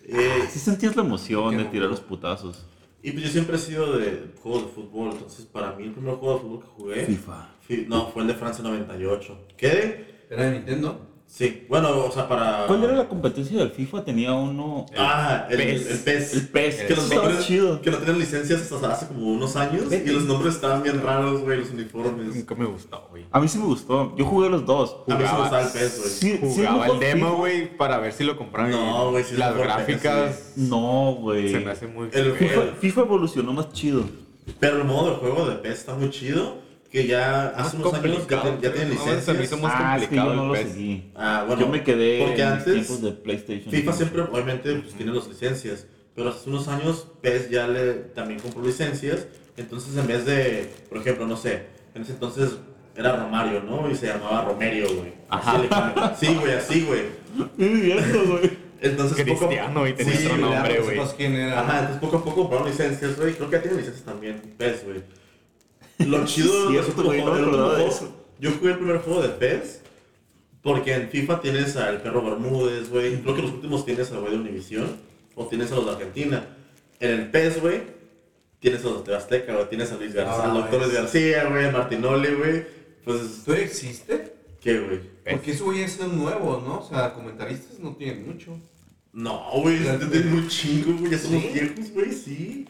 Eh, Sí sentías la emoción de tirar los putazos. y pues yo siempre he sido de juegos de fútbol, entonces para mí el primer juego de fútbol que jugué. FIFA. fi- no, fue el de Francia 98. ¿Qué? ¿Era de Nintendo? Sí, bueno, o sea, para. ¿Cuál era la competencia del FIFA? Tenía uno... Ah, el, PES. el PES. El PES. Que los nombres- chido. Que no tenían licencias hasta hace como unos años. Vete. Y los nombres estaban bien raros, güey, los uniformes. Nunca me gustó, güey. A mí sí me gustó. Yo jugué los dos. A mí sí me gustaba el PES, güey. Sí, sí, Jugaba el demo, güey, para ver si lo compraban. No, güey, sí Las gráficas No, güey. se me hace muy El. FIFA, FIFA evolucionó más chido. Pero el modo de juego de PES está muy chido. Que ya hace unos años ya, complicado, ten- ya tienen creo. No, se me licencias. hizo más Ah, es que yo complicado no lo seguí. Ah, bueno. yo me quedé porque en antes tiempos de PlayStation. FIFA siempre, obviamente, pues, tiene las licencias. Pero hace unos años PES ya le también compró licencias. Entonces, en vez de, por ejemplo, no sé, en ese entonces era Romario, ¿no? Y se llamaba Romerio, güey. Ajá. Sí, güey, así, güey. (laughs) Es cierto, güey. Entonces, poco a- Cristiano, y tenía Sí, otro nombre, Ya, güey. Ajá, entonces poco a poco compraron licencias, güey. Creo que ya tienen licencias también, PES, güey. Lo chido Es de los güey, juegos- Yo jugué el primer juego de PES. Porque en FIFA tienes al perro Bermúdez, güey. Creo que los últimos tienes al güey de Univision. O tienes a los de Argentina. En el PES, güey. Tienes a los de Azteca, güey. Tienes a Luis García, Ah, al doctor Luis es- García, güey. Martinoli, güey. Pues, ¿Tú existe? ¿qué, güey? Porque esos güeyes son nuevos, ¿no? O sea, comentaristas no tienen mucho. No, güey. Es muy chingo, güey. Ya somos viejos, güey. Sí.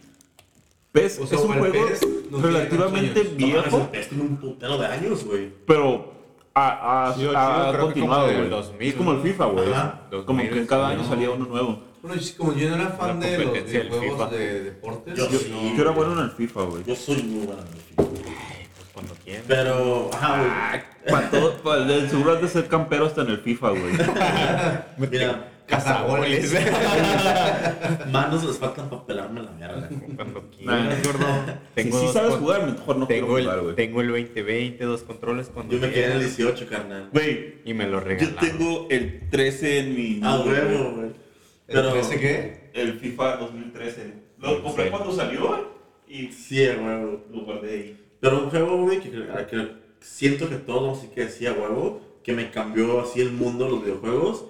PES O sea, es un el juego PES no tiene relativamente viejo, PES tiene un putero de años, güey. pero ha, ha- Sí, continuado, güey. 2000, Es como el. FIFA, güey. Como que 2000, cada año salía uno nuevo. Bueno, yo- como yo no era fan de los FIFA. de deportes, Yo Yo, sí. yo era bueno en el FIFA, güey. Yo soy muy bueno en el FIFA. Pues cuando quieran. Pero, ajá, Para todo, para, seguro has de ser campero hasta en el FIFA, güey. güey. (laughs) Mira, cazagoles. (laughs) manos les faltan para pelarme la mierda. Cuando quieras, gordo. Si sí sabes jugar, mejor no quiero Tengo jugar, el, güey. tengo el 2020, dos controles cuando Yo me quedé en el quieras. 18, carnal. Güey, Y me lo yo regalaron. tengo el 13 en mi... Ah, huevo, güey. Pero, ¿El 13 qué? El FIFA 2013. Lo ¿En compré cuando salió y sí, huevo. lo guardé ahí. Pero un juego, güey, que, que siento que todo sí que decía huevo, que me cambió así el mundo de los videojuegos,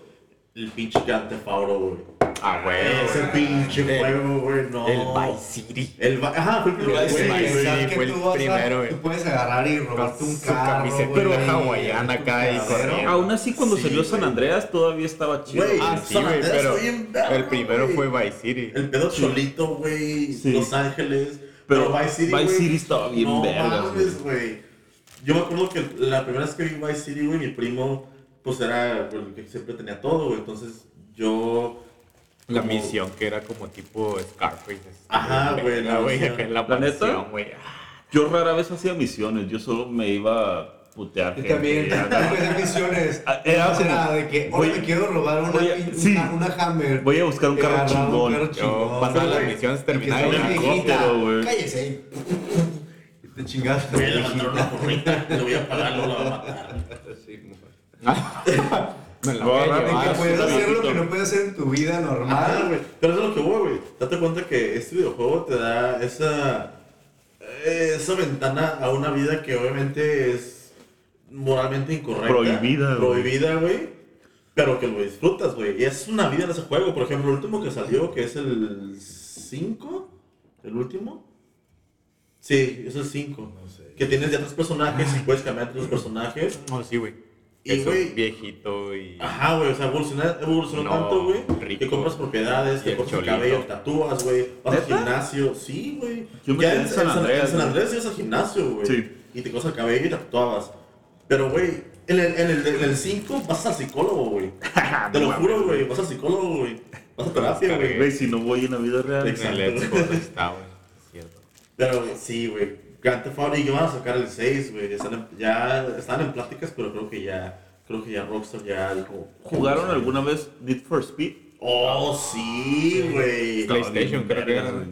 el pinche Grand Theft Auto, güey. Ah, güey. Ese pinche El- juego, güey, no. El Vice City. El Vi- Ajá, fue el primero, Vice güey. City, fue el tú vas a- primero, güey. Tú puedes agarrar y robarte un Su carro, camiseta güey, pero hawaiana acá y corriendo. Aún así, cuando Sí, salió San güey. Andreas todavía estaba chido. Güey, Ah, sí, güey, pero verga, el primero güey. fue Vice City. El pedo cholito, güey. Sí. Los Ángeles. Pero Vice City. Vice City estaba bien mames, güey. Yo me acuerdo que la primera vez que vi Vice City, güey, mi primo, pues era el que siempre tenía todo, güey. Entonces yo. La como- misión que era como tipo Scarface. Ajá, güey, la güey, misión. acá en la ¿La neta? mansión, güey. Yo rara vez hacía misiones, yo solo me iba a putear. Yo gente. también, (laughs) hacía misiones. Ah, era Era, como, de que, voy- hoy me quiero robar una, a- pin- sí. una, una Hammer. Voy a buscar un carro un chingón. carro chingón, pasaba las misiones, está en una helicóptero, güey. Cállese. (laughs) Te chingaste. Voy a levantar una porrita, le voy a pagar, no la voy a matar. Sí, (laughs) Me la Voy a Ah, que llevar. puedes hacer lo que no puedes hacer en tu vida normal. güey. Pero eso es lo que voy, güey. Date cuenta que este videojuego te da esa. eh, esa ventana a una vida que obviamente es moralmente incorrecta. Prohibida, güey. Prohibida, güey. Pero que lo disfrutas, güey. Y es una vida en ese juego. Por ejemplo, el último que salió, que es el 5. ¿El último? Sí, es el 5. Que tienes ya tres personajes y puedes cambiar los personajes. No, sí, güey. Y, güey, viejito y... Ajá, güey, o sea, evoluciona, evolucionó No, tanto, güey, que compras propiedades, te cortas el cabello, tatúas, güey, vas al gimnasio, sí, güey. Yo me en San Andreas, En San. Andrés ibas al gimnasio, güey. Sí. Y te cortas el cabello y te tatuabas. Pero, güey, en el 5 en el, en el cinco vas al psicólogo, güey. (laughs) Te lo juro, güey, vas al psicólogo, güey. Vas a terapia, güey. Güey, si no voy en la vida real. Exacto. Está, güey. Cierto. Pero sí, güey. Grand Theft Auto y que van a sacar el 6, güey. Están en- Ya están en pláticas, pero creo que ya. Creo que ya Rockstar ya dijo. ¿Jugaron alguna vez Need for Speed? Oh, sí, güey. Play- PlayStation, creo que era. güey.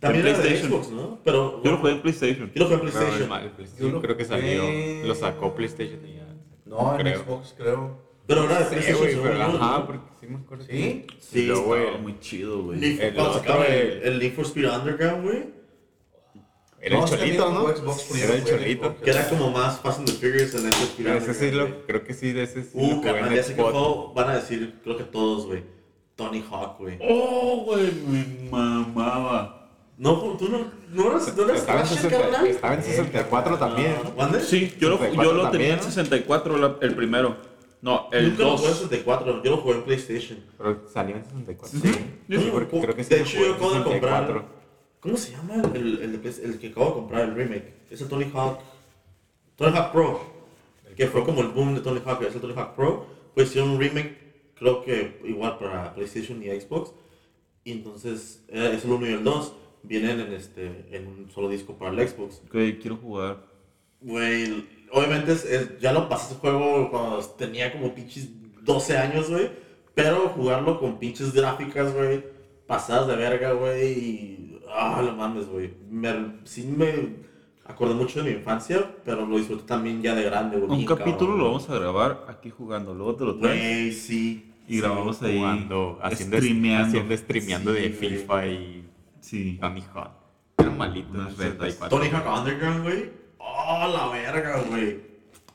También era de PlayStation. Xbox, ¿no? Pero. Yo lo jugué en PlayStation. Yo lo jugué en No, PlayStation. el PlayStation creo que salió. Lo sacó PlayStation y ya. No, en Creo. Xbox, creo. pero era de Sí, PlayStation. pero ajá, ¿no? porque sí me acuerdo. ¿Sí? que- Sí, güey, muy chido, güey. El, el- el Need for Speed Underground, güey. Era No, el sí, también cholito, ¿no? Xbox, Era el cholito. Que era como más Fast and the Furious en Speed Pero ese sí lo, creo que sí, de ese sí Uh, carnal, ya sé que juego van a decir, creo que todos, güey. Tony Hawk, güey. Oh, güey, me mamaba. No, tú no, no eras, no eras Estaba en, Thrasher, 60 carnal. estaba en 64 también. Ah, ¿Mande? Sí, yo lo, 64 yo lo tenía también, en ¿no? 64, la- el primero. No, el Nunca lo jugué en 2. 64, yo lo jugué en PlayStation. Pero salió en 64. Sí. Sí, porque creo que sí de hecho, yo en acabo de 64. comprar. ¿Cómo se llama el, el, el el que acabo de comprar, el remake? Es el Tony Hawk. Tony Hawk Pro. Que fue como el boom de Tony Hawk, es el Tony Hawk Pro. Pues hicieron un remake, creo que igual para PlayStation y Xbox. Y entonces, eh, es el 1 y el 2. Vienen en, este, en un solo disco para el Xbox. Ok, quiero jugar. Güey, obviamente es- es- ya lo pasé ese juego cuando tenía como pinches 12 años, güey. Pero jugarlo con pinches gráficas, güey, pasadas de verga, güey. Y. Ah, lo mames, güey. Me- Sí me acordé mucho de mi infancia, pero lo disfruté también ya de grande, güey. Un capítulo cabrón, lo vamos a grabar aquí jugando. Luego te lo traes Güey, sí. y grabamos ahí. Jugando, haciendo, streameando. haciendo streameando Sí, de güey. FIFA y Sí. Tony Hawk. Era malito. Retas. 64. Tony Hawk Underground, güey. Oh, la verga, güey.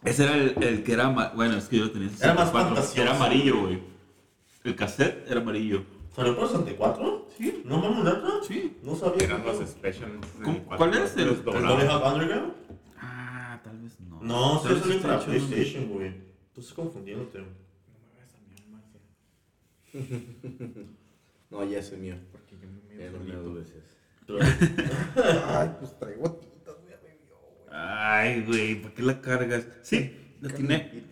Ese era el, el que era. Bueno, es que yo lo tenía en Era más 64. fantasioso. Era amarillo, güey. El cassette era amarillo. ¿Salió por 64? Sí. ¿No mames, neta? Sí. No sabía. Eran los ¿El special. en ¿Cómo- 64, cuál es el- los el. Hawk Underground? Ah, tal vez no. No, vez salió para PlayStation, güey. Tú estás confundiéndote. (laughs) No, ya ese es mío. Porque yo me Ya no me solito. dudes. (laughs) Ay, pues traigo gotitas, güey, me vio, güey. Ay, güey, ¿por qué la cargas? Sí, la tiene.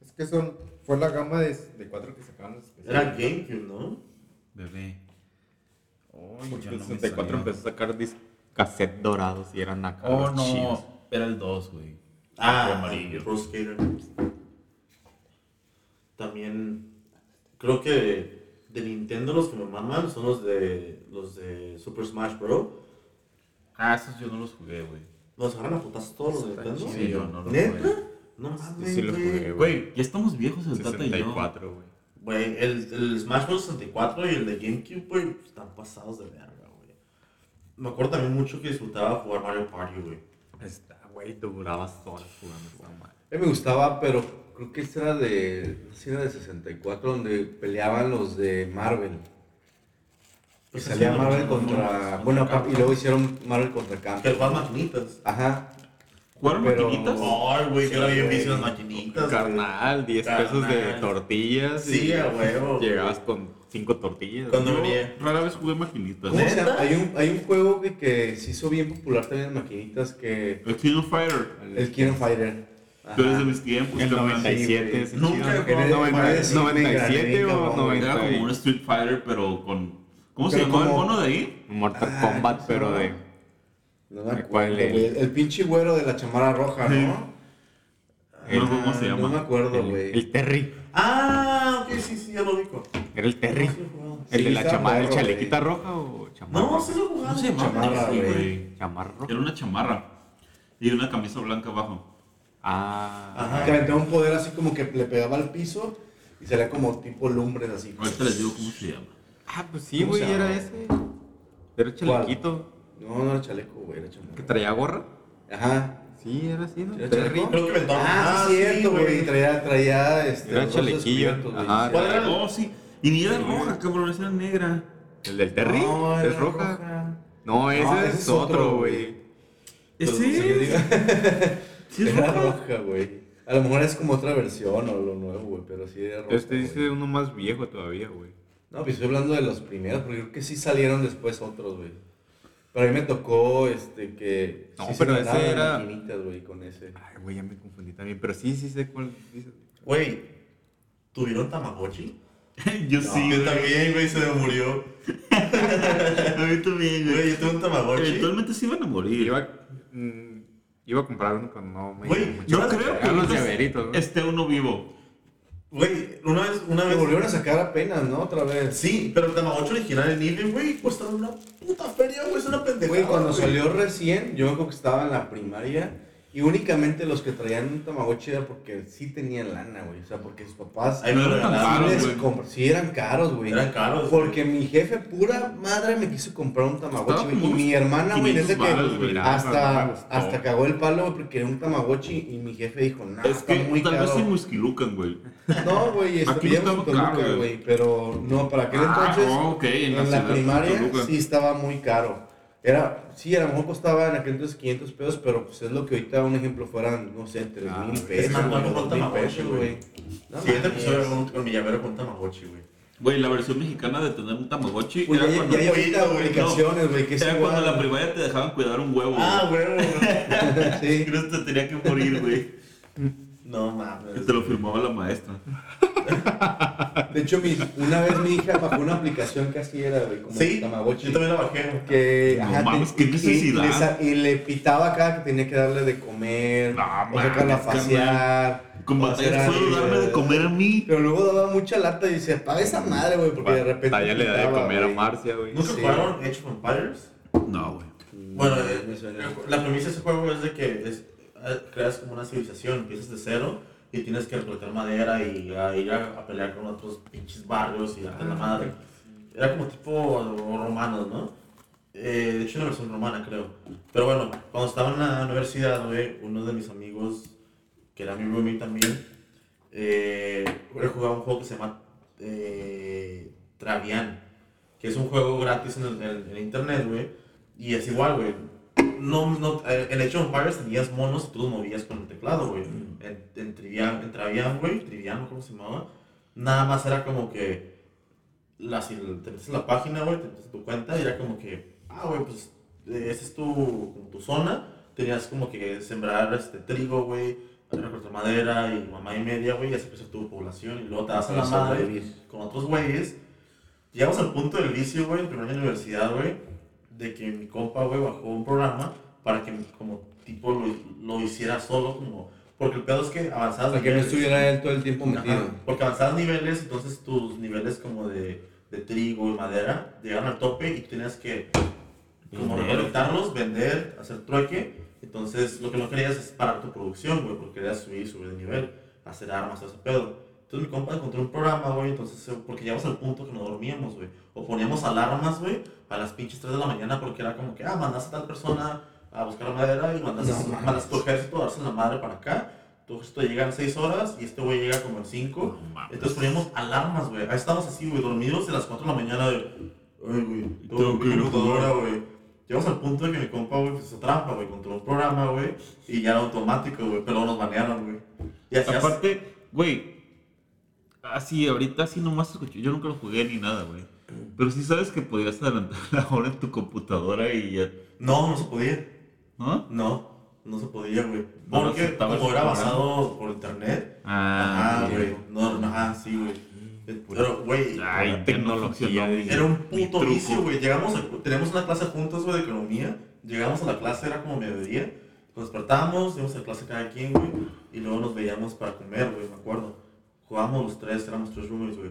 Es que son, fue la gama de, de cuatro que sacaban los Era. GameCube, ¿no? Bebé. Porque ya el no me 64 salió. empezó a sacar dis- cassette dorados y eran acá. Oh, no. chidos. Era el 2, güey. Ah, amarillo. Pro Skater. También creo que de Nintendo los que me maman son los de los de Super Smash Bros. Ah, esos yo no los jugué, güey. ¿Los agarran a putazos todos los de Nintendo? Sí, yo no los ¿Neta? jugué. No mames, sí lo güey. jugué, güey. Ya estamos viejos el Tata y yo. 64, güey. Güey, el, el Smash Bros. 64 y el de GameCube, güey, están pasados de verga, güey. Me acuerdo también mucho que disfrutaba jugar Mario Party, güey. Está, güey, durabas horas jugando esta madre. A mí me gustaba, pero creo que este era de. Si era de 64, donde peleaban los de Marvel. Y Pues salía Marvel contra. Bueno, y luego hicieron Marvel contra Que Capcom. juegan maquinitas. Ajá. ¿Jugaron Pero- maquinitas? Ay, güey, yo güey. vicio en las maquinitas. Carnal, 10 pesos de tortillas. Sí, y a huevo. Llegabas con 5 tortillas. Cuando Yo venía. rara vez jugué maquinitas. ¿Cómo llama? ¿Neta? Hay un, hay un juego que, que se hizo bien popular también en maquinitas que. El King of Fighter. El King of Fighter. Tú eres de mis tiempos. El carnal. 97 güey. es el Nunca ¿no? El Fighter, 90 sí, me 97 engrané, o cabrón. 90. Era como un Street Fighter, pero con. ¿Cómo se llamaba el mono de ahí? Mortal Ah, Kombat, ¿cómo se pero de. No me ¿Cuál acuerdo, güey. El, el pinche güero de la chamarra roja, ¿no? No me acuerdo cómo se Ah, llama. No me acuerdo, güey. el Terry. Ah, ok, sí, sí, ya lo ubico. Era el Terry. No. ¿El Sí, de la chamarra, el chalequita roja o chamarra? No, sí lo jugado. ¿Cómo se llamaba? Chamarra, güey. Chamarra roja. Era una chamarra. Y una camisa blanca abajo. Ah. Ajá. Que aventaba un poder así como que le pegaba al piso y salía como tipo lumbres así. Ahorita les digo cómo se llama. Ah, pues sí, ¿Cómo güey, se era ese. Era el chalequito. No, no era chaleco, güey, era ¿Que chamarra. traía gorra? Ajá. Sí, era así, ¿no? ¿Era chaleco? Creo que inventaron. Ah, sí, cierto, güey. Traía, traía este. Era chalequillo. Ajá. ¿Cuál era el- Oh, sí. Y ni era roja, cabrón, esa era negra. ¿El del Terry? No, ¿Es era roja? No, ese, No, es, otro, güey. Sí, ¿Ese? (laughs) ¿Sí es (laughs) Era roja? roja, güey. A lo mejor es como otra versión o lo nuevo, güey, pero sí era roja. Este dice uno más viejo todavía, güey. No, pues estoy hablando de los primeros, porque creo que sí salieron después otros, güey. Pero a mí me tocó, este, que... No, sí pero ese era- güey, con ese. Ay, güey, ya me confundí también. Pero sí, sí sé cuál dices. Güey, ¿tuvieron Tamagotchi? (laughs) Yo No, sí, Yo también, güey, se me murió. (laughs) A mí también, Güey, güey. yo tuve un Tamagotchi. Eventualmente se iban a morir. Iba, mm, iba a comprar uno, pero no me Güey, Yo creo que los llaveritos, ¿no? esté uno vivo. Güey, una vez, una Me vez. volvieron a sacar apenas, ¿no? Otra vez. Sí, pero el Tamagotchi original en eBay, güey, costaba una puta feria, güey, es una pendejada. Güey, cuando güey. salió recién, yo me acuerdo que estaba en la primaria y únicamente los que traían un Tamagotchi era porque sí tenían lana, güey. O sea, porque sus papás Ahí me No eran caros, güey. sí eran caros, güey. Eran caros. Porque mi jefe, pura madre, me quiso comprar un Tamagotchi. Y mi hermana, güey, 500 desde que güey. hasta, hasta cagó el palo, güey, porque era un Tamagotchi. Y mi jefe dijo, no, es está que muy tal caro. vez en Whisky Lucan, güey. No, güey, estaba en Toluca, caro, güey. güey. Pero no, para aquel Ah, entonces, oh, ok, en en, la la, primaria, sí estaba muy caro. Era, sí, a lo mejor costaba en aquel entonces 500 pesos, pero pues es lo que ahorita, un ejemplo, fueran, no sé, 3 Ah, mil es pesos, más, güey, no, o no, 2 mil Tamagotchi, güey. güey. No Siguiente episodio con, con mi llavero con Tamagotchi, güey. Güey, la versión mexicana de tener un Tamagotchi era ya, cuando, ya hay ahorita güey, aplicaciones, güey, que es era igual. cuando en la primaria te dejaban cuidar un huevo. Ah, güey. güey. (laughs) Sí. (laughs) Creo que te tenía que morir, güey. (laughs) No Que mames. te lo firmaba la maestra. (laughs) De hecho, mi, una vez mi hija bajó una aplicación que así era, güey, como Sí, Tamagotchi. yo también la bajé. Que, No ajá, mames, te- qué y- necesidad. Y, le y le pitaba acá que tenía que darle de comer, No o sacarla a pasear. Con batallas puedo algo, darme de comer a mí. Pero luego daba mucha lata y dice, apaga esa madre, güey, porque de repente. Talla le da de comer a. Marcia, güey. ¿Nunca jugaron Age of Empires? No, güey. Bueno, No, eh, me suena. la premisa de ese juego es de que es, creas como una civilización, empiezas de cero y tienes que recolectar madera y a ir a, a pelear con otros pinches barrios y darte la madre. Era como tipo romanos, ¿no? Eh, de hecho, una versión romana, creo. Pero bueno, cuando estaba en la universidad, güey, uno de mis amigos, que era mi roomie también, eh, él jugaba un juego que se llama eh, Travian, que es un juego gratis en, el- en- en internet, güey. Y es igual, güey. No, no, eh, en Age of Empires tenías monos y tú los movías con el teclado, güey. En, en, Trivian, en Travian, güey, Trivian, ¿cómo se llamaba? Nada más era como que la, si te metes en la página, güey, te metes en tu cuenta y era como que, ah, güey, pues eh, esa es tu, como tu zona. Tenías como que sembrar este trigo, güey, recortar madera y mamá y media, güey, y así crecer tu población. Y luego te das a la madre con otros güeyes. Llegamos al punto del vicio, güey, en primer año de universidad, güey, de que mi compa, güey, bajó un programa para que como tipo lo, lo hiciera solo, como... Porque el pedo es que avanzabas Para que no estuviera él todo el tiempo Ajá, metido. porque avanzabas niveles, entonces tus niveles como de, de trigo y madera llegaron al tope y tenías que como recolectarlos, vender, hacer trueque. Entonces lo que no querías es parar tu producción, güey, porque querías subir, subir de nivel, hacer armas, ese pedo. Entonces mi compa encontró un programa, güey, entonces, eh, porque llegamos al punto que no dormíamos, güey. O poníamos alarmas, güey, a las pinches 3 de la mañana porque era como que, ah, mandas a tal persona a buscar madera y mandas, No a, mandas a tu ejército a darse la madre para acá. Tu ejército llega en 6 horas y este güey llega como en 5. No mames. Entonces poníamos alarmas, güey. Ahí estamos así, güey, dormidos de las 4 de la mañana de, ay, güey, Tengo que ir a computadora, güey. Llegamos al punto de que mi compa, güey, hizo trampa, güey, encontró un programa, güey, y ya era automático, güey, pero nos banearon, güey. Y así Aparte, güey, así, ahorita así nomás escuché. Yo nunca lo jugué ni nada, güey. Pero sí sabes que podías adelantar (laughs) la hora en tu computadora y ya. No, no se podía. ¿No? No, no se podía, güey. Porque como era programa. basado por internet. Ah, Ajá, güey. No, no, ajá, sí, güey. Pero, güey, Ay, La tecnología era un puto vicio, güey. Llegamos, a, tenemos una clase juntos, güey, de economía. Llegamos a la clase, era como mediodía. Nos despertábamos, íbamos a clase cada quien, güey. Y luego nos veíamos para comer, güey, me acuerdo. Jugábamos los tres, éramos tres roommates, güey.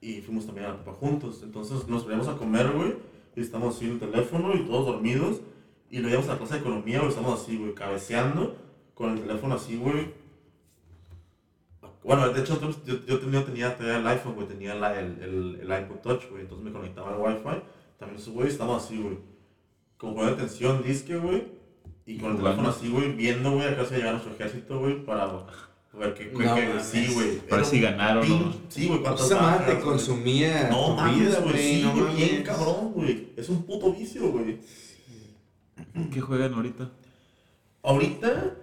Y fuimos también a la prepa juntos. Entonces nos veníamos a comer, güey. Y estamos en el teléfono y todos dormidos. Y luego íbamos a la clase de economía, güey. Estamos así, güey, cabeceando. Con el teléfono así, güey. Bueno, de hecho, yo, yo, tenía, tenía, tenía el iPhone, güey. Tenía la- el, el, el iPod Touch, güey. Entonces me conectaba al Wi-Fi. También esos güey, estamos así, güey. Como poniendo atención, disque, güey. Y con el teléfono así, güey, viendo, güey, acá se llega nuestro ejército, güey, para ver qué, qué, No qué- mames. sí, güey. Si un ganaron no. Sí, güey, cuántas Esa madre te güey. consumía No mames, vida, güey, sí, no güey, bien cabrón, güey. Es un puto vicio, güey. ¿Qué juegan ahorita? Ahorita,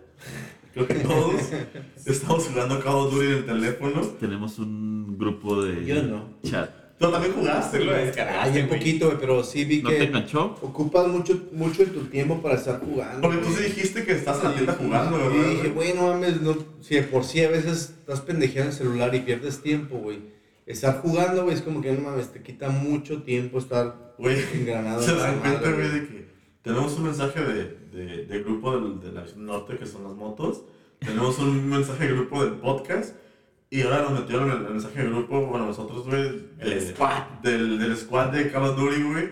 creo que todos (laughs) estamos jugando Call of Duty en el teléfono. Tenemos un grupo de Yo no. chat. Pero también jugaste, güey. Ay, un poquito, güey, pero sí vi ¿No que te enganchó? ocupas mucho, mucho de tu tiempo para estar jugando. Porque tú sí güey. dijiste que estás en la tienda jugando, Y ¿verdad? dije, güey? güey, no mames, no, si de por sí a veces estás pendejeando el celular y pierdes tiempo, güey. Estar jugando, güey, es como que no mames, te quita mucho tiempo estar Güey, engranado. se dan cuenta, güey, de que tenemos un mensaje de, de, de grupo del, de la norte, que son las motos. Tenemos un mensaje de grupo del podcast. Y ahora nos metieron el, el mensaje de grupo, bueno, nosotros, güey. El de- squad. Del, del squad de Call of Duty, güey.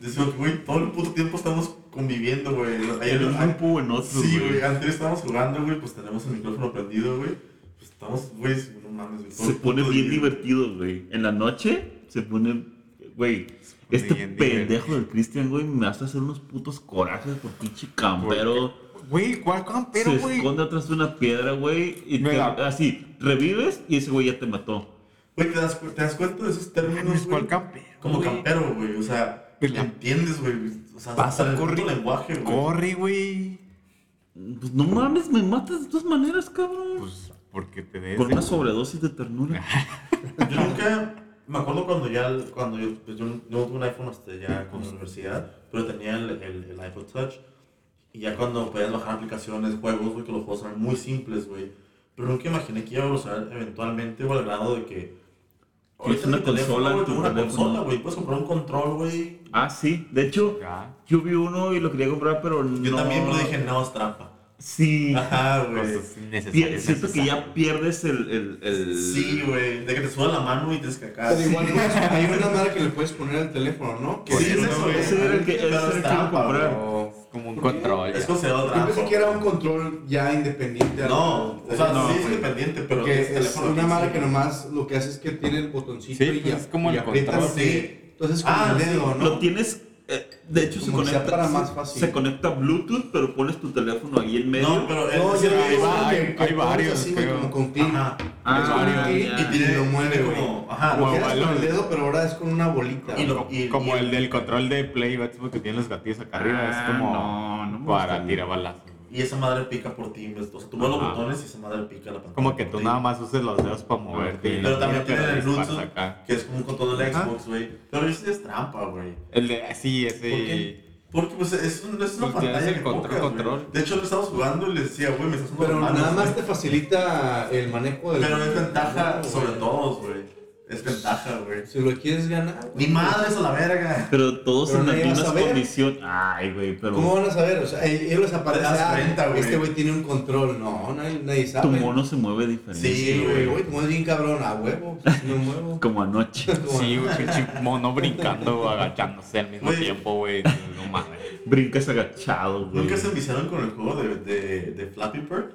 Decimos güey, todo el puto tiempo estamos conviviendo, güey. Ayer- En un grupo o en otro, Sí, güey. antes estábamos jugando, güey, pues tenemos el micrófono prendido, güey. Pues estamos, güey, no mames, güey. Se pone bien divertido, güey. En la noche se pone, güey. Este pendejo del Cristian, güey, me hace hacer unos putos corajes por pinche campero. Güey, ¿cuál campero, se güey? esconde atrás de una piedra, güey. Y te- así, revives y ese güey ya te mató. Güey, ¿te das, te das cuenta de esos términos, Mames, ¿Cuál campero? Como campero, güey, o sea, Pues la- entiendes, güey, o sea, Pasa, corre. lenguaje, güey. Corre, güey. Pues no mames, me matas de todas maneras, cabrón. Pues porque te des. Por una sobredosis de ternura. (laughs) Yo nunca, me acuerdo cuando ya, cuando yo, pues yo no no tuve un iPhone hasta ya con la universidad, pero tenía el, el, el iPod Touch. Y ya cuando podías bajar aplicaciones, juegos, güey, que los juegos eran muy simples, güey. pero nunca imaginé que iba a evolucionar eventualmente o al grado de que... Tienes una teléfono, consola una consola, güey. Puedes comprar un control, güey. Ah, sí. De hecho, Ya. yo vi uno y lo quería comprar, pero no. Yo también, pero dije, no, es trampa. Sí. Ajá, güey. Siento que ya pierdes el. el, el... Sí, güey. De que te suba la mano y tienes que acá. Pero igual (laughs) hay una madre que le puedes poner al teléfono, ¿no? Que Sí, es eso, güey. Ese era el que, ese era el que comprar. Como un control. Es ya. considerado Yo pensé que era un control ya independiente. No, o sea, no, sí es independiente, pero Porque es es una que madre sí. que nomás lo que hace es que tiene el botoncito Sí, y pues ya es como y el aprietas control. sí. Entonces con Ah, el dedo, ¿no? Lo tienes. Eh, de hecho, se Como conecta, para más se- fácil. se conecta Bluetooth, pero pones tu teléfono ahí en medio. No, pero No, es- yo digo hay va- varios, así, creo. como con. Ajá. Ah, ya. clic Y tiene, lo mueve, güey. como. Ajá. Lo Como con el dedo, pero ahora es con una bolita. Y lo- Como- y- como y- el del control de Play que tiene los gatillos acá arriba. Ah, es como no, no me para tirar balazos. Y esa madre pica por ti. O sea, tú mueves los botones y esa madre pica la pantalla. Como que tú nada más uses los dedos para moverte. y Pero también tiene el Bluetooth, que es como un control Ajá. Xbox, güey. Pero eso sí es trampa, güey. El de, sí, ese. ¿Por qué? Porque pues es, un- es una Pues pantalla el que control. De hecho, lo estábamos jugando y le decía, güey, me estás Pero manos, nada más te facilita el manejo del. Pero es ventaja sobre todos, güey. Es ventaja, güey. Si lo quieres ganar. Ni madres a la verga. Pero todos Pero en las mismas condiciones. Ay, güey, pero. ¿Cómo van a saber? O sea, ellos les aparece. Te das ah, cuenta, güey. Este güey tiene un control. No, nadie, nadie sabe. Tu mono se mueve diferente. Sí, güey. güey. Como es bien cabrón, a huevo. Pues, no muevo. (laughs) Como anoche. (laughs) Sí, güey, pinche mono brincando, agachándose al mismo tiempo, güey. No mames. Brincas agachado, güey. ¿Nunca se enviciaron con el juego de, de, de Flappy Bird?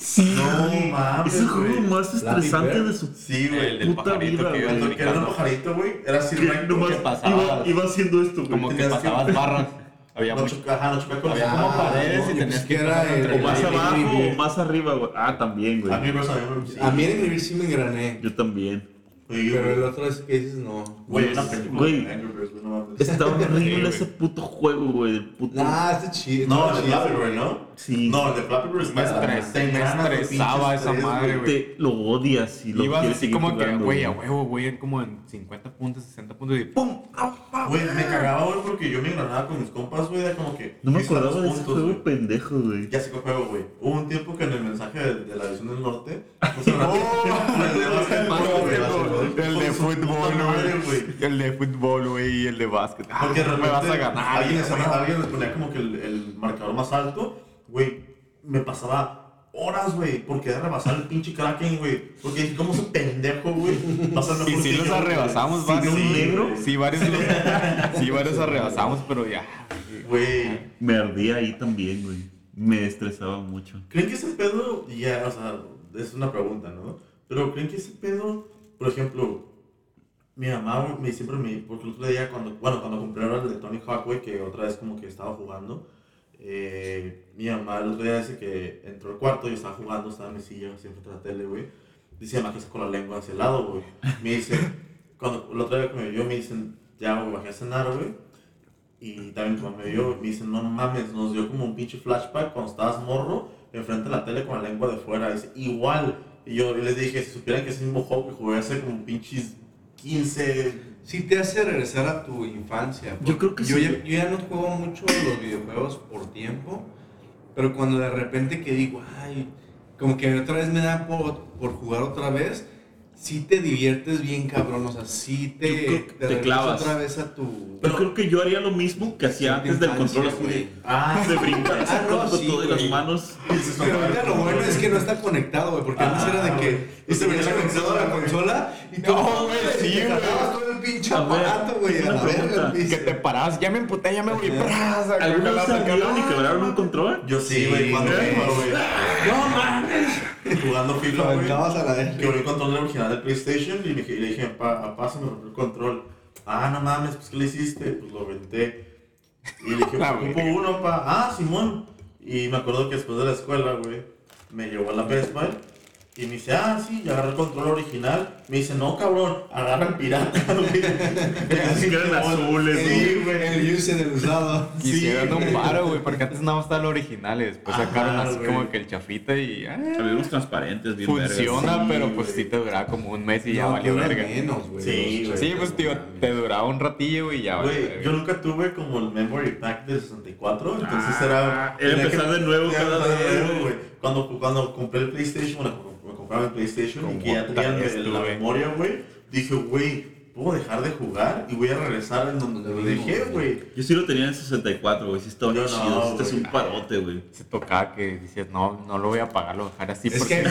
Sí, No mames, Es el juego más estresante de su Sí, güey. El del puta pajarito vida, que iba güey. Cuando era un pajarito, güey, era así recto. nomás iba, iba haciendo esto, güey. Como que pasabas (laughs) barras. Había No mucho. ajá, no con Había como paredes y tenías que entre O más el- abajo o más arriba, güey. Ah, también, güey. A mí, Birds, a mí, sí. A mí en Birds sí me engrané. Yo también. Oye, Pero el otro es que dices no. Güey, una película Güey. de Angry Birds, güey, no mames. Está (laughs) horrible ese puto juego, güey. El puto. Nah, este chido. No, el de Flappy Bird, ¿no? Sí. No, el de Flappy Bird Me estresaba esa madre, güey. Lo odias y lo Ibas quieres así seguir como que, jugando, güey, a huevo, güey, como en 50 puntos, 60 puntos y ¡pum! Güey, me cagaba, güey, porque yo me engranaba con mis compas, güey, era como que... No me acordaba de ese juego pendejo, güey. Ya sé qué juego, güey. Hubo un tiempo que en el mensaje de, de la visión del norte... (laughs) puso (laughs) el de fútbol, güey. El de fútbol, güey, y el de básquet. Ah, Porque de me vas a ganar. Alguien, les, güey. alguien les ponía como que el, el marcador más alto, güey. Me pasaba horas, güey, porque de rebasar el pinche Kraken, güey. Porque dije, ¿cómo ese pendejo, güey? (laughs) Y sí que los arrebasamos, Sí, varios. sí, negro? Sí, varios los, sí, varios arrebasamos, pero ya. Güey. Me ardía ahí también, güey. Me estresaba mucho. ¿Creen que ese pedo, ya, o sea, es una pregunta, ¿no? Pero ¿creen que ese pedo, por ejemplo, mi mamá me siempre me, porque el otro día cuando, bueno, cuando compraron el de Tony Hawk, que otra vez como que estaba jugando, eh, mi mamá el otro día dice que entró al cuarto y estaba jugando, estaba en mi silla, siempre de la tele, güey. Dice, mamá, que sacó la lengua hacia el lado, güey. Me dice, (laughs) cuando el otro día que me vio, me dicen, ya, güey, bajé a cenar, güey. Y también cuando me vio, me dicen, no mames, nos dio como un pinche flashback cuando estabas morro, enfrente de la tele con la lengua de fuera. Dice, igual. Y yo les dije, si supieran que ese mismo juego que jugué hace como pinches 15... Sí te hace regresar a tu infancia. Yo creo que yo sí. Ya, yo ya no juego mucho los videojuegos por tiempo, pero cuando de repente que digo, ay, como que otra vez me da por, por jugar otra vez, sí te diviertes bien cabrón, o sea, sí te, te clavas. otra vez a tu... Yo creo que yo haría lo mismo que hacía Sí, antes del control así de, güey. Ah, de brincar Ah, no, con sí, todo de las manos. Pero ahorita lo bueno es que no está conectado, güey, porque antes Ah, era de que güey. este venía conectado a la consola y tú, No, no, güey, sí, te güey. todo el pinche aparato, güey, a la verga. Que te parabas, ya me emputé, ya me voy. ¿Alguna vez salieron y quebraron un control? Yo sí, güey. (laughs) No mames. Jugando (laughs) FIFA, güey. a la verga. Quebré el control original del PlayStation y le dije, y le dije papá, papá, se me rompió el control. Ah, no mames, pues ¿qué le hiciste? Pues lo aventé. Y le dije, (laughs) La ocupo verga. uno, pa. Ah, Simón. Y me acuerdo que después de la escuela, güey, me llevó a la Best Buy. Y me dice, ah, sí, y agarré el control original. Me dice, no, cabrón, agarra el pirata, (laughs) güey. Así que eran azules, Sí, güey. El use del usado. Quisieron Sí, un paro, güey, porque antes nada más estaba el original y después Ajá, sacaron así güey. como que el chafita y ah, Había unos transparentes bien funciona, Sí, pero pues sí te duraba como un mes y ya No, valió dura verga. menos, güey. Sí, los güey. Sí, pues tío, te duraba un ratillo y ya valió Güey, verga. yo nunca tuve como el memory pack del 64, entonces Ah, era... empezar de nuevo cada empezar de vez. nuevo, güey. cuando, cuando compré el PlayStation, bueno, me compraba el PlayStation y Como que ya tenía también el- la memoria, güey, dije, güey, puedo dejar de jugar y voy a regresar en donde lo dejé, güey. Yo sí lo tenía en 64, güey. Sí estaba Yo chido. no, este es un parote, güey. Se tocaba que decías, no, no lo voy a apagar, lo voy a dejar así. Es porque que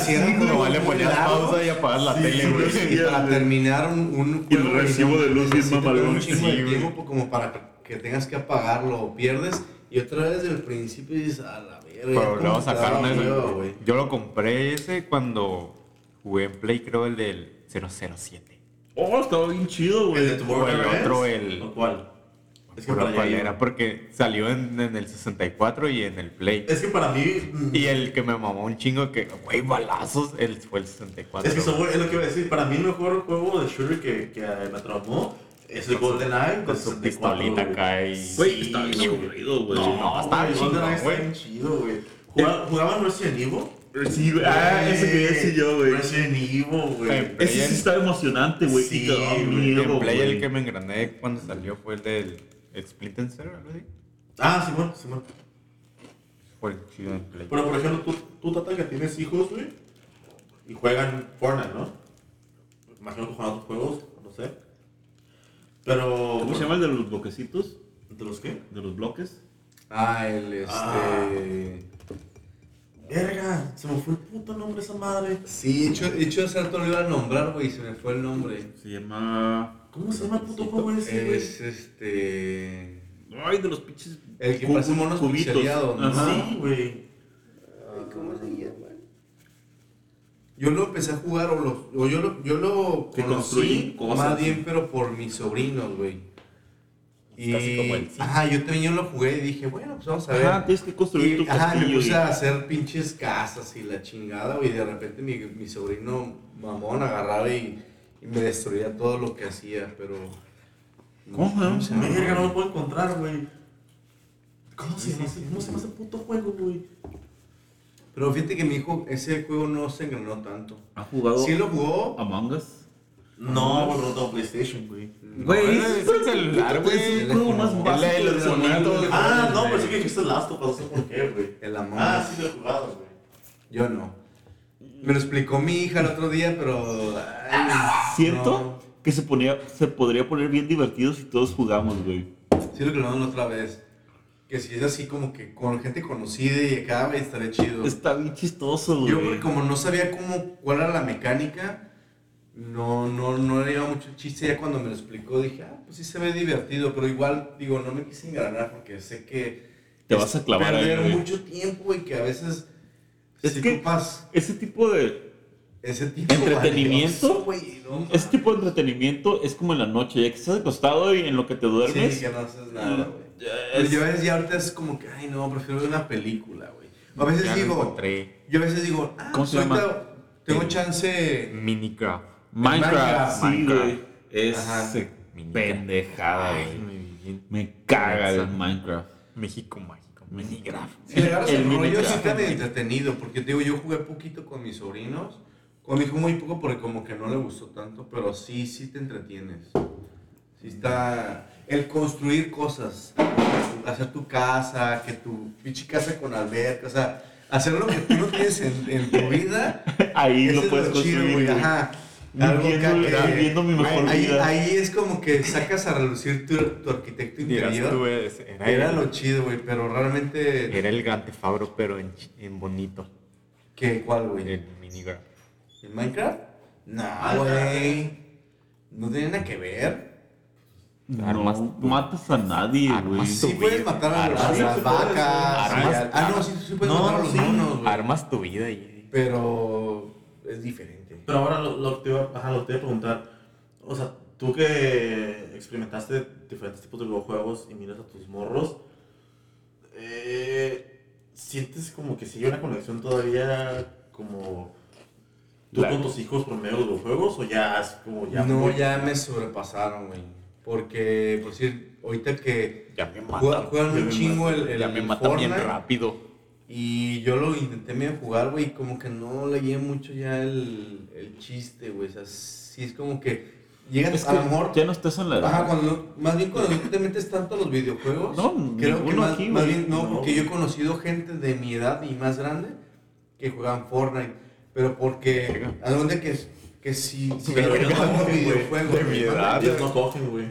si era un no juego le muy ponías largo, pausa y apagas la Sí, tele, güey. sí, para güey. terminar un, un Y el recibo de luz bien mamalón. un chingo de tiempo como para que, tengas que apagarlo o pierdes y otra vez desde el principio dices a la verga Pero estaba, eso. güey. Yo lo compré ese cuando jugué en Play, creo el del 007. Oh, estaba bien chido, ¿El güey. El otro, el- ¿O cuál? Es que Pero para cuál era, porque salió en, en el 64 y en el Play. Es que para mí. mm, Y el que me mamó un chingo que, güey, balazos, el, fue el 64. Es que eso es lo que iba a decir. Para mí, el mejor juego de shooter que, que me traumó es el GoldenEye con del su 64, pistolita güey. acá y... Güey, estaba bien aburrido, güey. No, güey, está güey. bien chido, güey. Jugaba- ¿Jugaban Resident Evil? Sí, güey. Ah, ese quería decir yo, güey. Resident Evil, güey. Eh, Ese sí estaba emocionante, güey. Sí, güey. miedo, Play el güey. que me engrané cuando salió fue el del el Splinter Cell, algo así. Ah, Simón, Simón. Fue el chido en Play. Pero, por ejemplo, tú, tú Tata, que tienes hijos, güey, y juegan Fortnite, ¿no? Imagino que juegan otros juegos, no sé. Pero... ¿Cómo se llama el de los bloquecitos? ¿De los qué? ¿De los bloques? Ah, el este. Ah. Verga, se me fue el puto nombre esa madre. Sí, hecho, hecho hace rato lo iba a nombrar, güey, se me fue el nombre. Se llama. ¿Cómo se llama el puto juego ese, güey? Es este. Ay, de los pinches. El que parece monos cubitos. pixeleados, ¿no? Ajá. Sí, güey. ¿Cómo se llama? Yo lo empecé a jugar, o, lo, o yo lo, yo lo Que conocí cosas. más bien, pero por mis sobrinos, güey. Y, Casi como el Sims. ajá, yo también yo lo jugué y dije, bueno, pues vamos a ver. Ajá, tienes que construir Y, tu ajá, me puse y- a hacer pinches casas y la chingada, güey. Y de repente mi, mi sobrino mamón agarraba y, y me destruía todo lo que hacía, pero. ¿Cómo se llama? Verga, no lo puedo encontrar, güey. ¿Cómo se llama ese- ¿Cómo se llama ese puto juego, güey? Pero fíjate que mi hijo, ese juego no se engranó tanto. ¿Ha jugado Sí lo jugó. Among Us? No, güey, no tengo PlayStation, güey. Güey, No, es el celular, güey. Es el juego más básico el- el. Ah, no, pensé que dijiste Last of Us, no sé por qué, güey. El Among Ah, Us. sí lo he jugado, güey. Yo no. Me lo explicó mi hija el otro día, pero. ay, Siento no. que se, ponía, se podría poner bien divertido si todos jugamos, güey. Sí lo crearon la otra vez. Que si es así como que con gente conocida y acá, estaría chido. Está bien chistoso, güey. Yo porque como no sabía cómo, cuál era la mecánica, no, no, no le iba mucho chiste. Ya cuando me lo explicó dije, ah, pues sí se ve divertido, pero igual, digo, no me quise enganar porque sé que... Te vas a clavar ahí, Perder güey. mucho tiempo y que a veces... Es si que- ocupas Ese tipo de ese tipo ¿Entretenimiento? valioso, güey, no ese tipo de entretenimiento es como en la noche, ya que estás acostado y en lo que te duermes. Sí, que no haces nada, güey. Pero yo a veces ya ahorita es como que, ay no, prefiero ver una película, güey. A veces Ya digo, encontré. yo a veces digo, ah, ¿Cómo se llama? tengo chance... Minecraft. Minecraft, sí. Es Ajá. Pendejada, güey. me caga el. Minecraft. México mágico. Minecraft. Si le agarras el, rollo, sí medio entretenido, porque digo, yo jugué poquito con mis sobrinos, con mi hijo muy poco porque como que no le gustó tanto, pero sí, sí te entretienes. Sí está... El construir cosas, hacer tu casa, que tu pinche casa con alberca, o sea, hacer lo que tú no tienes en, en tu vida, Ahí lo es puedes lo chido, construir, güey, güey. ajá. Viviendo, acá que- viviendo mi mejor ahí, vida. ahí es como que sacas a relucir tu, tu arquitecto interior. tú, era, Era el, lo chido, güey, pero realmente... era el Auto, pero en, ch- en bonito. ¿Qué? ¿Cuál, güey? El Minecraft. ¿En Minecraft? No, güey. No tiene nada que ver. Armas no tu- matas a nadie, armas güey. Sí puedes matar a, los- Armas, a sí las vacas. armas, ah, no, sí, sí puedes No, matar a los sí. monos, güey. Armas tu vida y... Pero es diferente. Pero ahora lo, lo que te iba, ajá, lo te iba a preguntar, o sea, tú que experimentaste diferentes tipos de videojuegos y miras a tus morros, eh, ¿sientes como que sigue una conexión todavía como tú con tus hijos por medio de los videojuegos o ya es como ya no, muy- ya me sobrepasaron, güey. Porque, por decir, ahorita que Ya me juega- matan. juegan ya un me chingo el, el ya me bien Fortnite, rápido. Y yo lo intenté medio jugar, güey, y como que no leí mucho ya el, el chiste, güey. O sea, sí es como que llegas Es a que lo mejor ya no estás en la edad. Ajá, cuando más bien cuando no te metes tanto a los videojuegos. No, creo que más, aquí, más bien no, No. porque yo he conocido gente de mi edad y más grande que juegan Fortnite, pero porque a donde que que si si Pero yo no juego cogen, güey. videojuegos De mi ¿no? edad. Ellos no cogen, güey.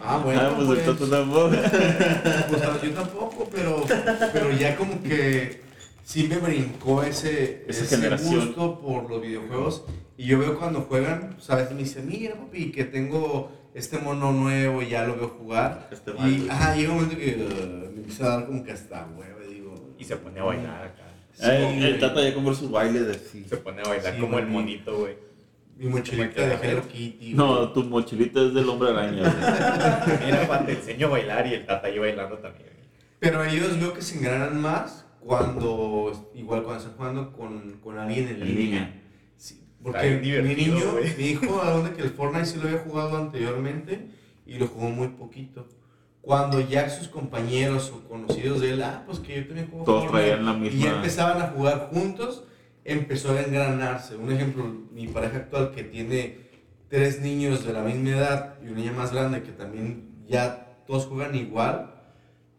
Ah, (laughs) bueno, ah, pues el pues, Toto tampoco. (laughs) pues, yo tampoco, pero pero ya como que sí me brincó ese, ese generación. gusto por los videojuegos y yo veo cuando juegan, pues a veces me dicen, mira papi, que tengo este mono nuevo y ya lo veo jugar. Este Y ajá, llega un momento que uh, me empieza a dar como que hasta huevo, y digo. Y se pone a bailar acá. Ay, el Tata ya compró su baile de sí. Se pone a bailar Sí, como el monito, güey. Mi mochilita de Hello Kitty. No, güey. tu mochilita es del hombre araña. güey. (laughs) Mira, Juan, te enseño a bailar y el tata ahí bailando también. Pero ellos veo que se engranan más cuando, igual cuando están jugando con, con alguien en En línea. línea. Sí, porque mi niño, güey. mi hijo, a donde que el Fortnite sí lo había jugado anteriormente y lo jugó muy poquito. Cuando ya sus compañeros o conocidos de él, ah, pues que yo también juego Todos Fortnite, traían la y ya misma. empezaban a jugar juntos, empezó a engranarse. Un ejemplo, mi pareja actual que tiene tres niños de la misma edad y una niña más grande que también ya todos juegan igual.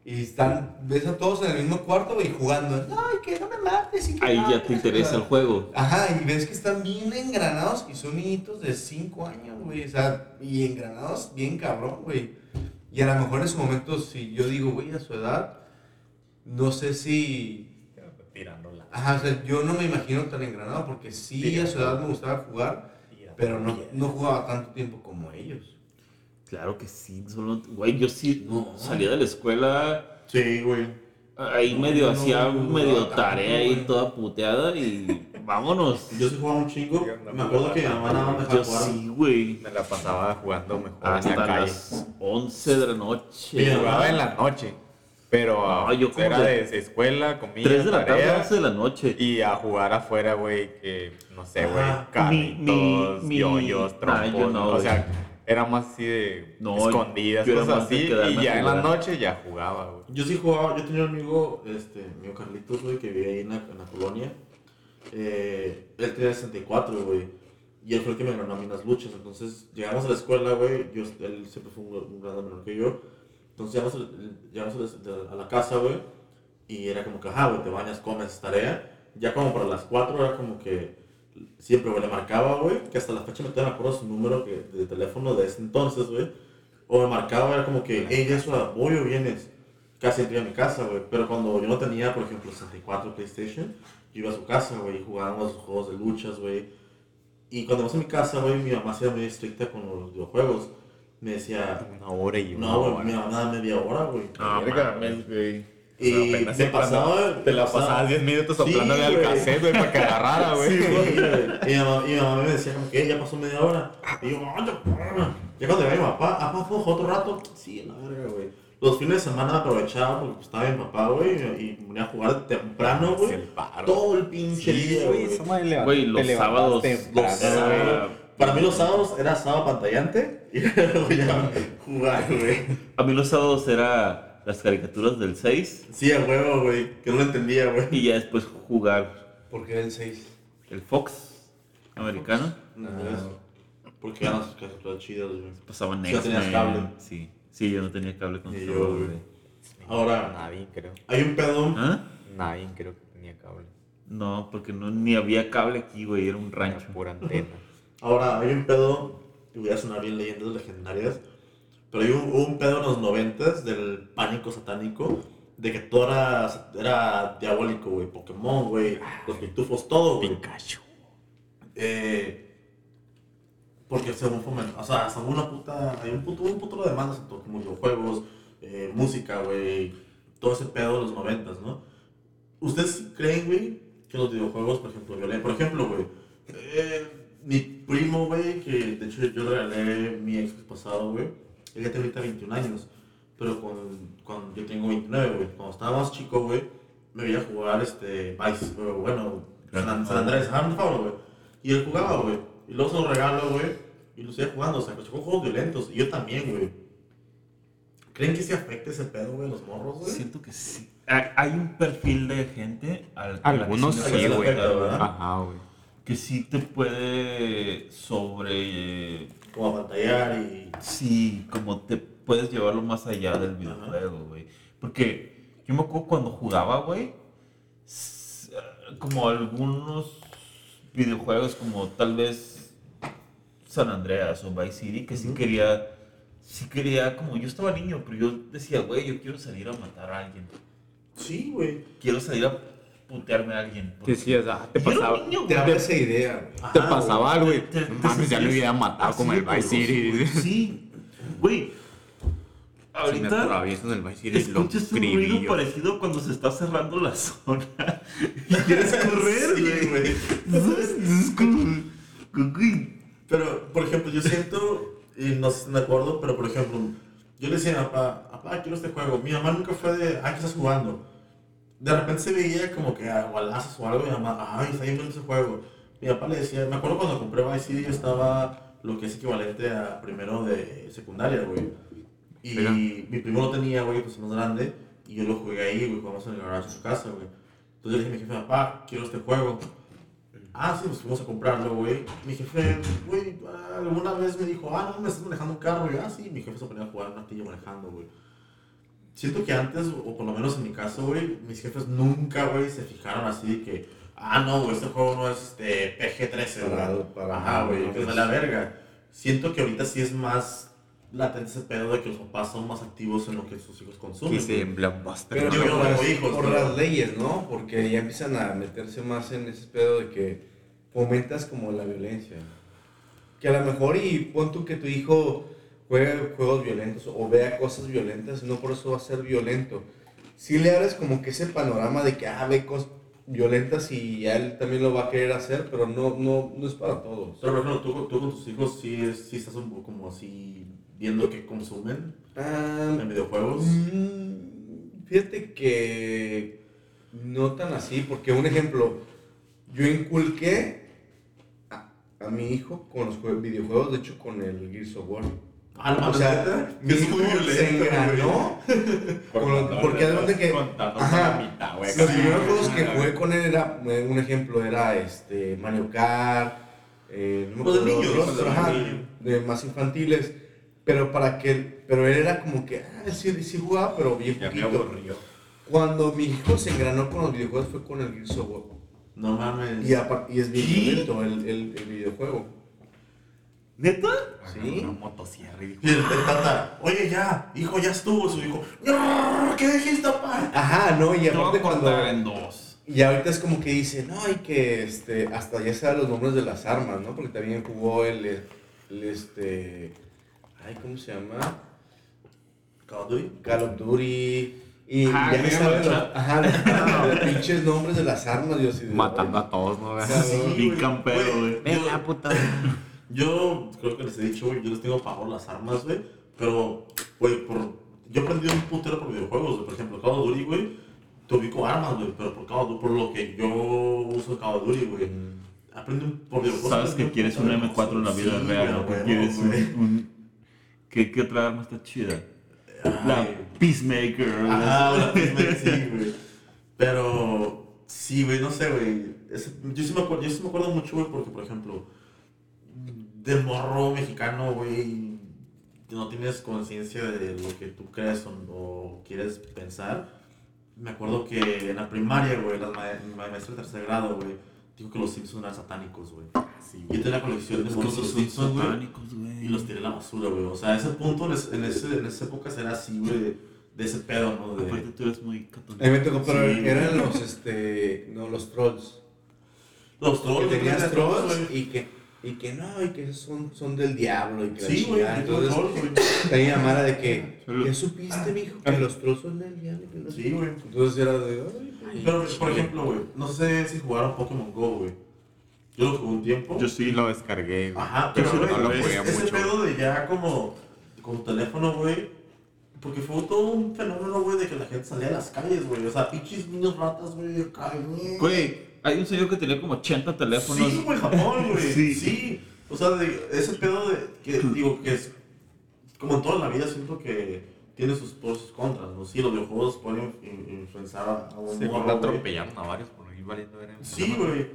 Y están, ves a todos en el mismo cuarto y jugando. Ay, que no me mates. y que Ahí no, ya te interesa el chingada". juego. Ajá, y ves que están bien engranados y son niñitos de 5 años, güey. O sea, y engranados bien cabrón, güey. Y a lo mejor en su momento, si yo digo, güey, a su edad, no sé si. Ajá, o sea, yo no me imagino tan engranado porque sí, a su edad me gustaba jugar, pero no, no jugaba tanto tiempo como ellos. Claro que sí. Solo, güey, yo sí No. salía de la escuela. Sí, güey. Ahí No, medio no, hacía no, no, medio tarea y güey. toda puteada y (laughs) vámonos. Yo sí jugaba un chingo. Me acuerdo que mi mamá nada más Yo sí, güey. Me la pasaba jugando mejor Hasta en la calle. las 11 de la noche. Sí, Jugaba en la noche. Pero No, ah, yo era de- de escuela, comida, 3 de la tarde, tarea, 11 de la noche. Y a jugar afuera, güey, que no sé, güey, carritos, Mi- mi- yoyos, Nah, trompos. yo no, o sea, era más así de No, escondidas, yo cosas así. Y ya en la noche ya jugaba, güey. Yo sí jugaba, yo tenía un amigo, este, amigo Carlitos, güey, que vivía ahí en la, en la colonia. Eh, él tenía 64, güey. Y él fue el que me ganó a mí las luchas. Entonces, llegamos a la escuela, güey. Yo, él siempre fue un, un grado menor que yo. Entonces, llegamos, a- llegamos a, la, a la casa, güey. Y era como que, ajá, güey, te bañas, comes, tarea. Ya como para las 4 era como que siempre, güey, le marcaba, güey. Que hasta la fecha me me acuerdo su número que, de teléfono de ese entonces, güey. O me marcaba, era como que, hey, eso, voy o vienes casi entré a mi casa, güey. Pero cuando yo no tenía, por ejemplo, 64 PlayStation, yo iba a su casa, güey, y jugábamos juegos de luchas, güey. Y cuando vas a mi casa, güey, mi mamá se era muy estricta con los videojuegos. Me decía, Una hora y una no, güey, hora. me daba media hora, güey. Ah, Verga, mames, güey. Y apenas me pasaba, Te la pasaba- pasabas 10 minutos Sí, soplándole al güey. cassette, güey, para que agarrara, güey. (laughs) Sí, güey. Y mi mamá, y mi mamá me decía como que ya pasó media hora. Y yo, "Ay, ya, ya cuando llegaba mi papá, papá, ¿puedo jugar otro rato? Sí, la verga, güey. Los fines de semana aprovechaba porque pues, estaba mi papá, güey, y me ponía a jugar temprano, güey. el paro. Todo el pinche día, güey. Güey, los sábados. Los Ah, sábados. Para mí los sábados era sábado pantallante y luego (laughs) ya jugar, güey. A mí los sábados era las caricaturas del 6 Sí, a huevo, güey. Que no lo entendía, güey. y ya después jugar Porque el 6. el Fox americano. Porque eran sus caricaturas chidas, güey. Pasaban Sí, ya tenías cable. Sí, sí, yo no tenía cable con yo, güey. güey. Ahora- Nadie, creo. Hay un pedo. ¿Ah? Nadie creo que tenía cable. No, porque no, ni había cable aquí, güey, era un Era rancho. pura antena. Ahora, hay un pedo. Y voy a sonar bien leyendas legendarias. Pero hay un, pedo en los noventas del pánico satánico. De que todo era, era diabólico, güey. Pokémon, güey. Los pitufos, todo, güey. Pikachu. Eh, porque según foment, o sea, según una puta, hay un puto, un puto de demandas en todo, como videojuegos, eh, música, güey, todo ese pedo de los noventas, ¿no? ¿Ustedes creen, güey, que los videojuegos, por ejemplo, violen? Por ejemplo, güey, eh, mi primo, güey, que de hecho yo le regalé mi ex pasado, güey, él ya tiene ahorita 21 años, pero con, cuando yo tengo 29, güey, cuando estaba más chico, güey, me veía jugar, este, Vice, o bueno, San, San Andrés, San güey, y él jugaba, güey, y luego se lo regalo, güey, y lo seguía jugando, o sea, que son juegos violentos, y yo también, güey. ¿Creen que se afecte ese pedo, güey, los morros, güey? Siento que sí. Hay un perfil de gente al Algunos sí, güey. Ajá, güey. Que sí te puede sobre... Como a pantallar y. Sí, como te puedes llevarlo más allá del videojuego, güey. Porque yo me acuerdo cuando jugaba, güey, como algunos videojuegos como tal vez San Andreas o Vice City, que sí quería, sí quería, como yo estaba niño, pero yo decía, güey, yo quiero salir a matar a alguien. Sí, güey. Quiero salir a putearme a alguien. Sí, sí, o sea, te Y yo era un pasaba, niño, Te güey. abre esa idea, güey. te pasaba algo y Te- te- no te mames, ya lo hubiera matado así como el Vice City. güey. Sí, güey. Si me Ahorita atravieso en el Vice City, lo un ruido parecido cuando se está cerrando la (laughs) zona y quieres correr, güey. güey. Es como- güey. Pero, por ejemplo, yo siento, y no sé de acuerdo, pero por ejemplo, yo le decía a papá, papá, quiero este juego. Mi mamá nunca fue de, ah, ¿qué estás jugando? De repente se veía como que a balazos o algo, y mi mamá, ay, está bien ese juego. Mi papá le decía, me acuerdo cuando compré Vice City, yo estaba lo que es equivalente a primero de secundaria, güey. Y Mira. mi primo lo tenía, güey, pues más grande, y yo lo jugué ahí, güey, jugamos en el garage de su casa, güey. Entonces le dije a mi jefe, papá, quiero este juego. Ah, sí, pues fuimos a comprarlo, güey. Mi jefe, güey, ah, alguna vez me dijo, ah, no, me estás manejando un carro. Y ah, sí, mi jefe se ponía a jugar un ratillo manejando, güey. Siento que antes, o por lo menos en mi caso, güey, mis jefes nunca, güey, se fijaron así de que, ah, no, güey, este juego no es este, PG-13, Para- güey. para- Ajá, güey, no, que es de la verga. Siento que ahorita sí es más latente ese pedo de que los papás son más activos en lo que sus hijos consumen. Güey. en Blockbuster. Pero Yo por, no tengo las, hijos, por las leyes, ¿no? Porque ya empiezan a meterse más en ese pedo de que fomentas como la violencia. Que a lo mejor y pon tú que tu hijo juegue juegos violentos o vea cosas violentas, no por eso va a ser violento. Si le abres como que ese panorama de que, ah, ve cosas violentas y ya él también lo va a querer hacer, pero no, no, no es para todos. Pero, por ejemplo, tú, tú con tus hijos sí, es- sí estás un poco como así viendo que consumen Ah, en videojuegos. Mm, Fíjate que no tan así, porque un ejemplo, yo inculqué a, a mi hijo con los jue- videojuegos, de hecho con el Gears of War. Ah, no, O sea, mi Es hijo se engranó (laughs) con los- porque haz de que ajá, mitad, güey. los primeros juegos que jugué con él era, eh, un ejemplo, era este Mario Kart, eh, no me de acuerdo, niños, otros, de ajá, niños. de más infantiles, pero para que, pero él era como que, ah, sí, sí jugaba, pero bien Ya me poquito. aburrió. Cuando mi hijo se engranó con los videojuegos fue con el Gears of War. No mames. Y, y es bien violento el, el, el videojuego. ¿Neta? Sí. Una motosierra y Y el, el tata, oye ya, hijo, ya estuvo. Su hijo, no, ¿qué dijiste, papá? Ajá, no, y aparte cuando... en dos. Y ahorita es como que dice, no, hay que, este, hasta ya sabe los nombres de las armas, ¿no? Porque también jugó el, el este, ay, ¿cómo se llama? Call of Duty. Call of Duty. Y ya me sabe los, ajá, los, (laughs) los pinches nombres de las armas, de, matando a todos, ¿no? Sí, Sí, Bien campero, güey. Venga, puta. Yo creo que les he dicho, güey, yo les tengo pavor las armas, güey. Pero, güey, por... yo aprendí un putero por videojuegos, güey. Por ejemplo, Call of Duty, güey, te ubico armas, güey. Pero por, Call of Duty, por lo que yo uso Call of Duty, güey. Aprendí un- por videojuegos. Sabes que quieres un putero de M4 en la vida Sí, real, quieres un, un- ¿Qué, ¿Qué otra arma está chida? La Ay. Peacemaker. Ajá, una Peacemaker, sí, güey. Pero, sí, güey, no sé, güey. Yo sí me acuerdo, yo sí me acuerdo mucho, güey, porque, por ejemplo, de morro mexicano, güey, no tienes conciencia de lo que tú crees o, o quieres pensar. Me acuerdo que en la primaria, güey, la, ma ma- maestra de tercer grado, güey, dijo que los Simpsons eran satánicos, güey. Sí, Yo tenía la colección de que monos de los son Simpsons, güey. satánicos, güey. Y los tiré a la basura, güey. O sea, a ese punto, en, ese, en, ese, en esa época era así, güey, de, de ese pedo, ¿no? De, Aparte tú eres muy A mí católico. me tocó, pero Sí. eran los, este, no, los trolls. los Que trolls. tenías güey, trolls güey. y que, y que no, y que son, son del diablo y que la Sí, güey, chingada. Entonces, güey. (laughs) tenía mala de que, ¿qué supiste, mijo? Que los trolls son del diablo. que no Sí, qué". güey. Entonces era de, ay, Pero, chido. por ejemplo, güey, no sé si jugaron Pokémon Go, güey. Yo lo jugué un tiempo. Yo Sí, lo descargué, güey. Ajá, pero sí lo jugué es- ese mucho. pedo de ya como con teléfono, güey. Porque fue todo un fenómeno, güey, de que la gente salía a las calles, güey. O sea, pinches niños ratas, güey, güey. Hay un señor que tenía como 80 teléfonos. Sí, güey, Japón, güey. Sí. sí. O sea, de, ese pedo de que, digo, que es como en toda la vida, siento que tiene sus pros y sus contras, ¿no? Sí, los videojuegos pueden in- influenciar a, un Sí, morro, atropellaron a varios por ir valiendo ver Sí, güey.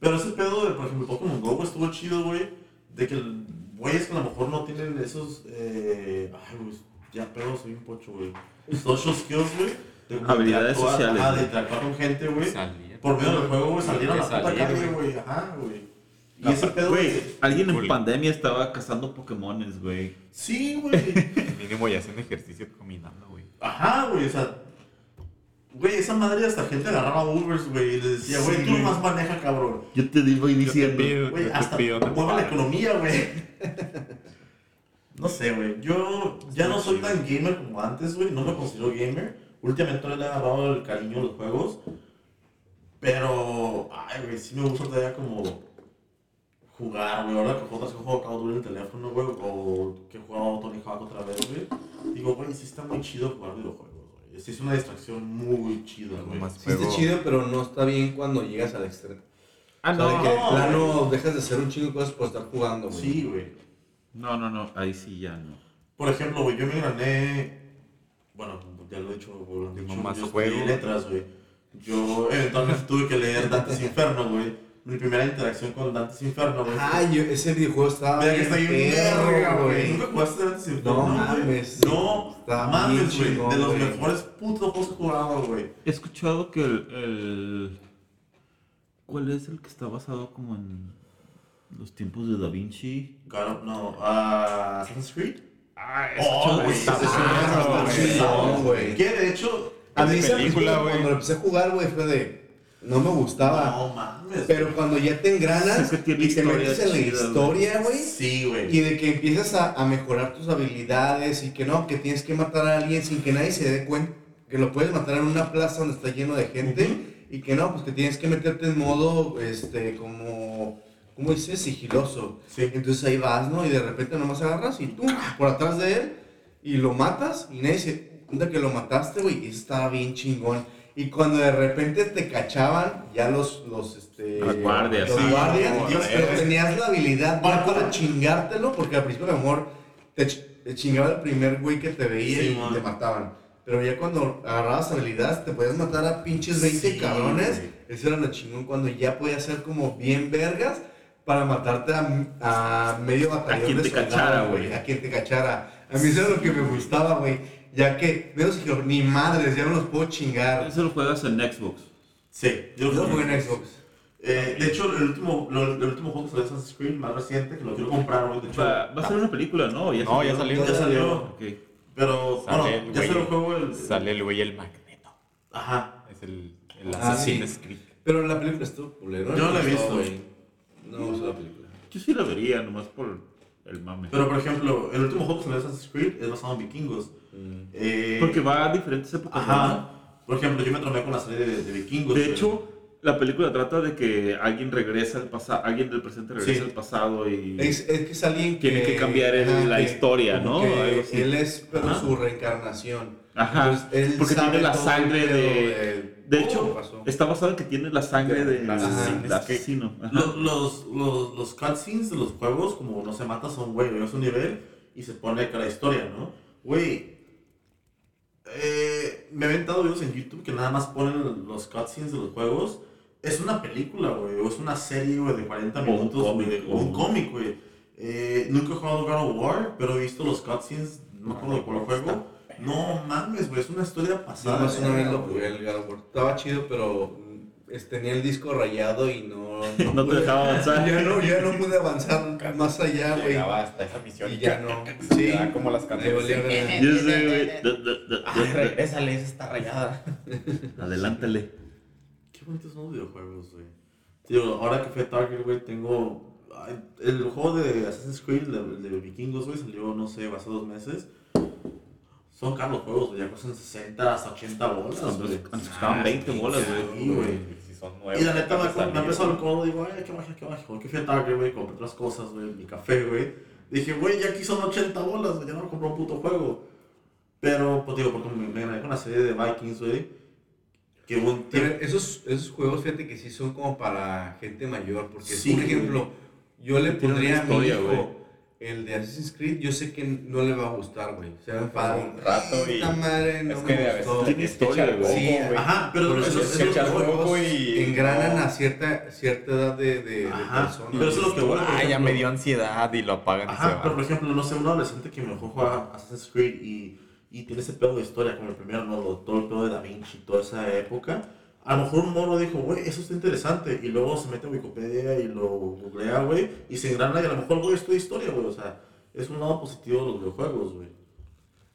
Pero ese pedo de, por ejemplo, Pokémon Go estuvo chido, güey. De que el- güeyes que a lo mejor no tienen esos. Eh, ay, güey, ya pedo, soy un pocho, güey. Social skills, güey. de como Habilidades sociales, güey. de interactuar con gente, güey. Por medio del juego, güey, salieron a la puta calle, güey. Ajá, güey. Y ese pedo. Güey, alguien en pandemia estaba cazando Pokémones, güey. Sí, güey. (laughs) Mínimo ya hacen ejercicio caminando, güey. Ajá, güey, o sea. Güey, esa madre hasta gente agarraba Ubers, güey, y les decía, güey, Sí, tú nomás maneja, cabrón. Yo te digo y diciendo. Güey, hasta mueva la economía, güey. No sé, güey. Yo ya no soy tan gamer como antes, güey. No me considero gamer. Últimamente no le he agarrado el cariño a los juegos. Pero, ay, güey, sí me gusta todavía como jugar, güey. Ahora que juego otras que juego Call of Duty en el teléfono, güey. O que he jugado Tony Hawk otra vez, güey. Digo, güey, sí está muy chido jugar videojuegos, güey. Sí es una distracción muy chida, güey. Sí está chido, pero no está bien cuando llegas al extremo. Ah, O sea, de no. que de no, plano dejas de hacer un chingo de cosas por estar jugando, güey. Sí, güey. No, no, no. Ahí sí ya no. Por ejemplo, güey, yo me gané. Bueno, ya lo he dicho, güey. lo Tengo dicho, más yo juego. letras, güey. Yo eventualmente tuve que leer Dante's Inferno, güey. Mi primera interacción con Dante's Inferno, güey. Ay, yo, ese videojuego estaba Mira que está bien perro, verga, güey. ¿Nunca jugaste Dante's Inferno? No mames, No mames, güey. De los mejores putos juegos que he jugado, güey. He escuchado que el, el- ¿Cuál es el que está basado como en los tiempos de Da Vinci? God of- no, ah, Assassin's Creed. Ah, Oh, güey, está güey. chingón, güey. Que de hecho. A mí esa película, película, güey. cuando lo empecé a jugar, güey, fue de... No me gustaba. No mames. Pero cuando ya te engranas Es que y te metes en la historia, güey, Sí, güey. y de que empiezas a, a mejorar tus habilidades y que no, que tienes que matar a alguien sin que nadie se dé cuenta, que lo puedes matar en una plaza donde está lleno de gente y que no, pues que tienes que meterte en modo, este, como, ¿cómo dices? Sigiloso. Sí. Entonces ahí vas, ¿no? Y de repente nomás agarras y tú, por atrás de él, y lo matas y nadie se cuenta que lo mataste, güey, y estaba bien chingón. Y cuando de repente te cachaban, ya los, los, este... Las guardias, Los sí. guardias, No, Dios, no, pero no. tenías la habilidad ya para chingártelo, porque al principio a lo mejor te, ch- te chingaba el primer güey que te veía Sí, y man. te mataban. Pero ya cuando agarrabas habilidades, te podías matar a pinches 20 Sí, cabrones. güey. Eso era lo chingón cuando ya podías ser como bien vergas para matarte a, a medio batallón quien de te soldados, cachara, güey. A quien te cachara. A mí eso es lo que me gustaba, güey. Ya que, veo que ni madres, ya no los puedo chingar. Eso lo juegas en Xbox. Sí, yo lo lo jugué jugué en Xbox. Eh, de hecho, el último, lo- el último juego que salió de Assassin's Creed, más reciente, que lo quiero comprar, güey. De hecho, Va, va a ser una película, ¿no? No, ya salió. ya salió. Pero, Sale bueno, el ya salió el juego. El, Sale el güey el magneto. Ajá. Es el, el Ah, Assassin's sí. Creed. Pero la película estuvo culero. Yo no la he visto. No gustó la película. Yo sí la vería, nomás por el mame. Pero, por ejemplo, el último juego que salió de Assassin's Creed es basado en vikingos. Eh, Porque va a diferentes épocas. Ajá. Por ejemplo, yo me tromé con la serie de, de vikingos. De güey. hecho, la película trata de que alguien regresa al pasado, alguien del presente regresa Sí. al pasado y Es, es que es alguien que... Tiene que cambiar el- la historia, como ¿no? que él es pero Ajá. su reencarnación. Ajá, Entonces, él porque tiene la sangre de- de cómo hecho, pasó. está basado en que tiene la sangre De- Ajá. asesino. Ajá. Los, los, los, los cutscenes de los juegos, como no se mata, son, güey, es un nivel y se pone acá la historia, ¿no? Güey, eh, me he aventado videos en YouTube que nada más ponen los cutscenes de los juegos. Es una película, güey, o es una serie, güey, de 40 O un minutos, o un cómic, güey. Eh, nunca he jugado God of War, pero he visto los cutscenes, no de cuál juego. No mames, güey, es una historia pasada. el God of War. Estaba chido, pero tenía el disco rayado y no... No te dejaba avanzar. (laughs) Ya no, ya no pude avanzar más allá, güey. Hasta esa misión Y ya no. (laughs) Sí. Como las canciones. (laughs) Yo sé, güey. Regrésale, esa está rayada. Adelántale. Qué bonitos son los videojuegos, güey. Digo, ahora que fui a Target, güey, tengo. El juego de Assassin's Creed, el de, de Vikingos, güey, salió, no sé, hace dos meses. Son caros juegos, güey, ya cuestan 60 hasta 80 bolas, antes costaban 20 bolas, güey. Sí, güey. Son nuevos. Y la neta me, empezado el codo, digo, ay, qué baja, qué baja. Que fui a Target, güey, compré otras cosas, güey, mi café, güey. Dije, güey, ya aquí son 80 bolas, güey, ya no me compré un puto juego. Pero, pues digo, porque me, me gané con la serie de Vikings, güey. Que un Pero esos, esos juegos, fíjate que sí son como para gente mayor. Porque, Sí, por ejemplo, yo le pondría a una mi historia, hijo güey. El de Assassin's Creed, yo sé que no le va a gustar, güey. Se va a enfadar un rato y- Puta madre, no es me que a veces gustó. Tiene historia, echar güey. Sí, güey. Ajá, pero Por eso, es que juego vos. y- Engranan no. a cierta, cierta edad de, de, de Ajá, persona. pero eso es lo que voy, por Ah, ya ejemplo. me dio ansiedad y lo apagan y se Ajá, pero por ejemplo, no sé, un adolescente que mejor juega Assassin's Creed y, y tiene ese pedo de historia, como el primero, ¿no? Lo- todo el pedo de Da Vinci, toda esa época. A lo mejor un moro dijo, güey, eso está interesante. Y luego se mete a Wikipedia y lo googlea, güey. Y se engrana y a lo mejor, güey, estudia historia, güey. O sea, es un lado positivo de los videojuegos, güey.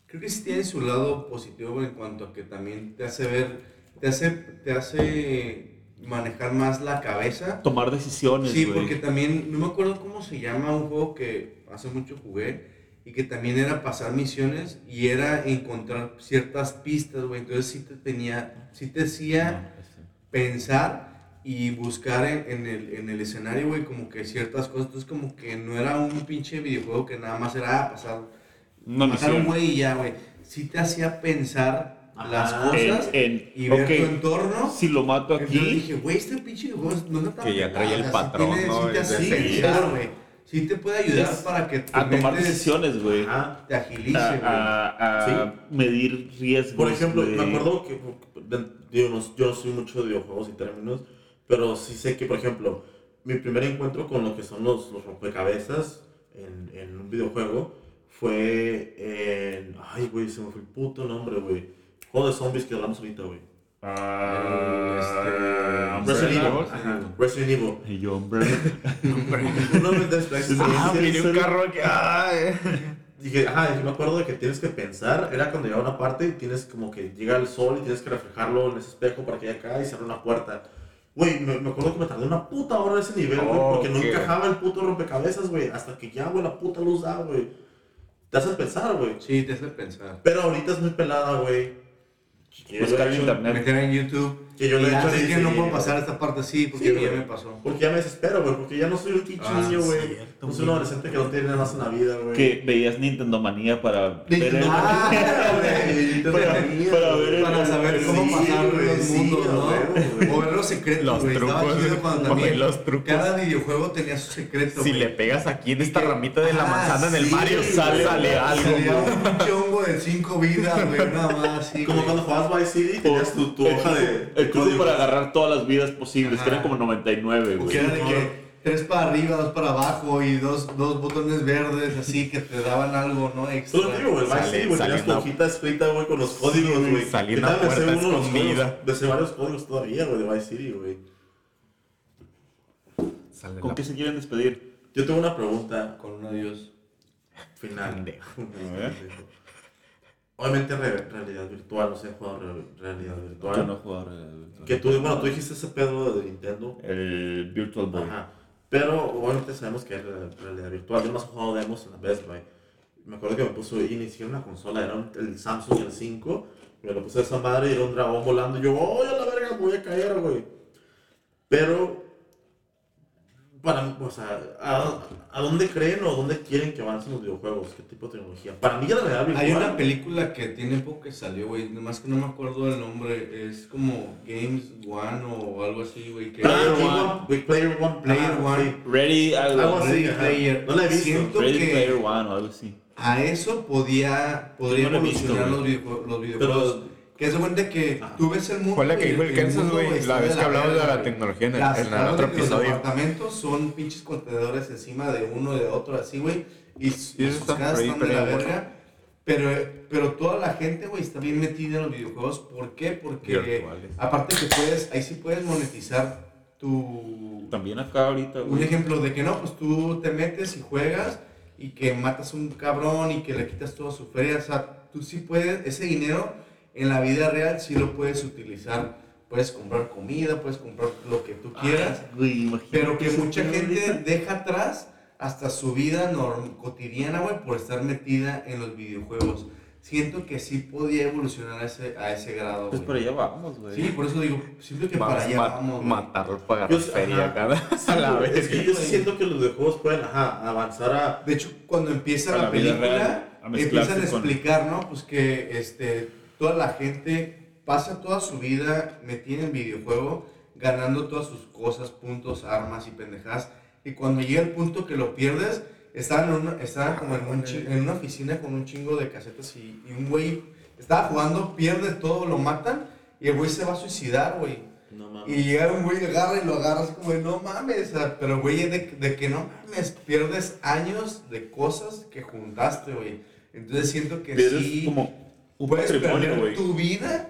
Creo que sí tiene su lado positivo güey, en cuanto a que también te hace ver, te hace, te hace manejar más la cabeza. Tomar decisiones, Sí, güey. porque también, no me acuerdo cómo se llama un juego que hace mucho jugué y que también era pasar misiones y era encontrar ciertas pistas, güey. Entonces sí te tenía, sí te hacía pensar y buscar en, en el, en el escenario, güey, como que ciertas cosas. Entonces como que no era un pinche videojuego que nada más era ah, pasar, matar a un güey y ya, güey. Sí te hacía pensar las cosas y ver tu entorno. Si lo mato Entonces aquí, dije, güey, este pinche no Que ya traía el patrón, ¿no? Sí güey. Sí te puede ayudar Es para que a tomar decisiones, güey. Ajá. te agilice, A, güey. a- medir riesgos. Por ejemplo, me acuerdo que, digo, no- yo no soy mucho de videojuegos y términos, pero sí sé que, por ejemplo, mi primer encuentro con lo que son los, los rompecabezas en, en un videojuego fue en... Ay, güey, se me fue el puto nombre, güey. Juego de zombies que hablamos ahorita, güey. Ah, Este, Resident Evil. Ajá, Resident Evil. Y yo, hombre. Dead Space. Ah, miré un carro que. Ay. Dije, ajá, dije, me acuerdo de que tienes que pensar, era cuando llegaba una parte y tienes como que llega el sol y tienes que reflejarlo en ese espejo para que llegue acá y se abra una puerta. Güey, me, me acuerdo que me tardé una puta hora en ese nivel, güey, porque no encajaba el puto rompecabezas, güey, hasta que ya, güey, la puta luz da, güey. Te hace pensar, güey. Sí, te hace pensar. Pero ahorita es muy pelada, güey. Buscar en internet. Meter en YouTube. Que yo lo he hecho así y que no puedo pasar esta parte así porque Sí, ya güey. me pasó. Porque ya me desespero, güey, porque ya no soy un pinche Ah, niño, güey. cierto, No soy un adolescente que no tiene nada más en la vida, güey. Que veías Nintendo Manía para ver el- Ah, (laughs) güey. para, para ver el- Para saber cómo Sí, pasar güey, los sí, mundos, ¿no? güey. O ver los secretos, Los güey. Estaba trucos, chido cuando güey, también los trucos. cada videojuego tenía su secreto, Si güey. le pegas aquí en esta ramita de la Ah, manzana en el sí, Mario, sale, sale algo. Salía un chongo de cinco vidas, güey, nada más, sí, Como cuando jugabas Vice City, tenías tu, hoja de. Códigos. para agarrar todas las vidas posibles, que eran como 99, O güey. que era de que tres para arriba, dos para abajo y dos, dos botones verdes así que te daban algo, ¿no? Extra. Solo te digo, güey, City, güey, tenías tu hojita escrita, güey, con los códigos, güey, sé puerta de escondida. sé varios códigos todavía, güey, de Vice City, güey. ¿Con la qué se quieren despedir? Yo tengo una pregunta Con un adiós. final. Pendejo. (laughs) Obviamente, re- realidad virtual, no sé, he jugado re- realidad Yo virtual. no he jugado Red Que tú, bueno, tú dijiste ese pedo de Nintendo. El Virtual Boy. Ajá. Pero obviamente sabemos que es re- realidad virtual. Yo más he jugado demos en la Best Buy. Me acuerdo que me puso iniciar una consola, era un- el Samsung el 5. Me lo puse a esa madre y era un dragón volando. Y yo, ¡oh, a la verga! Me voy a caer, güey. Pero, para, o sea, ¿a, a dónde creen o dónde quieren que avancen los videojuegos? ¿Qué tipo de tecnología? Para mí, la realidad virtual. Hay una película que tiene poco que salió, güey. Nomás que no me acuerdo del nombre. Es como Games One o algo así, güey. Que Player Player One. One. Player One. Player One. sí. Ready, algo, Algo así, Ready. Player. No la he visto. Siento Ready que Player One o algo así. a eso podía, podría Yo no lo he visto, evolucionar los, videojue- los videojuegos. Pero- que se cuenta que Ajá. tú ves el mundo. Fue la que y dijo el el Kansas, güey, la vez que hablamos de la tecnología en el, en el otro que Los episodio. apartamentos son pinches contenedores encima de uno y de otro, así, güey. Y sus eso está están de la verga. Pero, pero toda la gente, güey, está bien metida en los videojuegos. ¿Por qué? Porque Virtuales. aparte que puedes, ahí sí puedes monetizar tu... También acá ahorita, Un güey. ejemplo de que no, pues tú te metes y juegas y que matas a un cabrón y que le quitas toda su feria. O sea, tú sí puedes, ese dinero en la vida real sí lo puedes utilizar. Puedes comprar comida, puedes comprar lo que tú quieras. Güey, imagínate Pero que mucha gente ahorita. deja atrás hasta su vida norm- cotidiana, güey, por estar metida en los videojuegos. Siento que sí podía evolucionar a ese, a ese grado. Pues güey. por allá vamos, güey. Sí, por eso digo, siento que para a allá ma- vamos. güey. matarlo para Yo feria ajá. cada Sí, (laughs) a la güey, vez. Es que yo sí siento que los videojuegos pueden ajá, avanzar a. De hecho, cuando empieza la, película, real, a mezclarse empiezan a con- explicar, ¿no? Pues que este, toda la gente pasa toda su vida metida en videojuego, ganando todas sus cosas, puntos, armas y pendejadas. Y cuando llega el punto que lo pierdes, estaban, en una, estaban como en, un chi- en una oficina con un chingo de casetas y, y un güey estaba jugando, pierde todo, lo matan y el güey se va a suicidar, güey. No mames. Y llega un güey, agarra y lo agarra así como de no mames, pero güey, de, de que no mames, pierdes años de cosas que juntaste, güey. Entonces siento que Pero sí es como un puedes perder güey. tu vida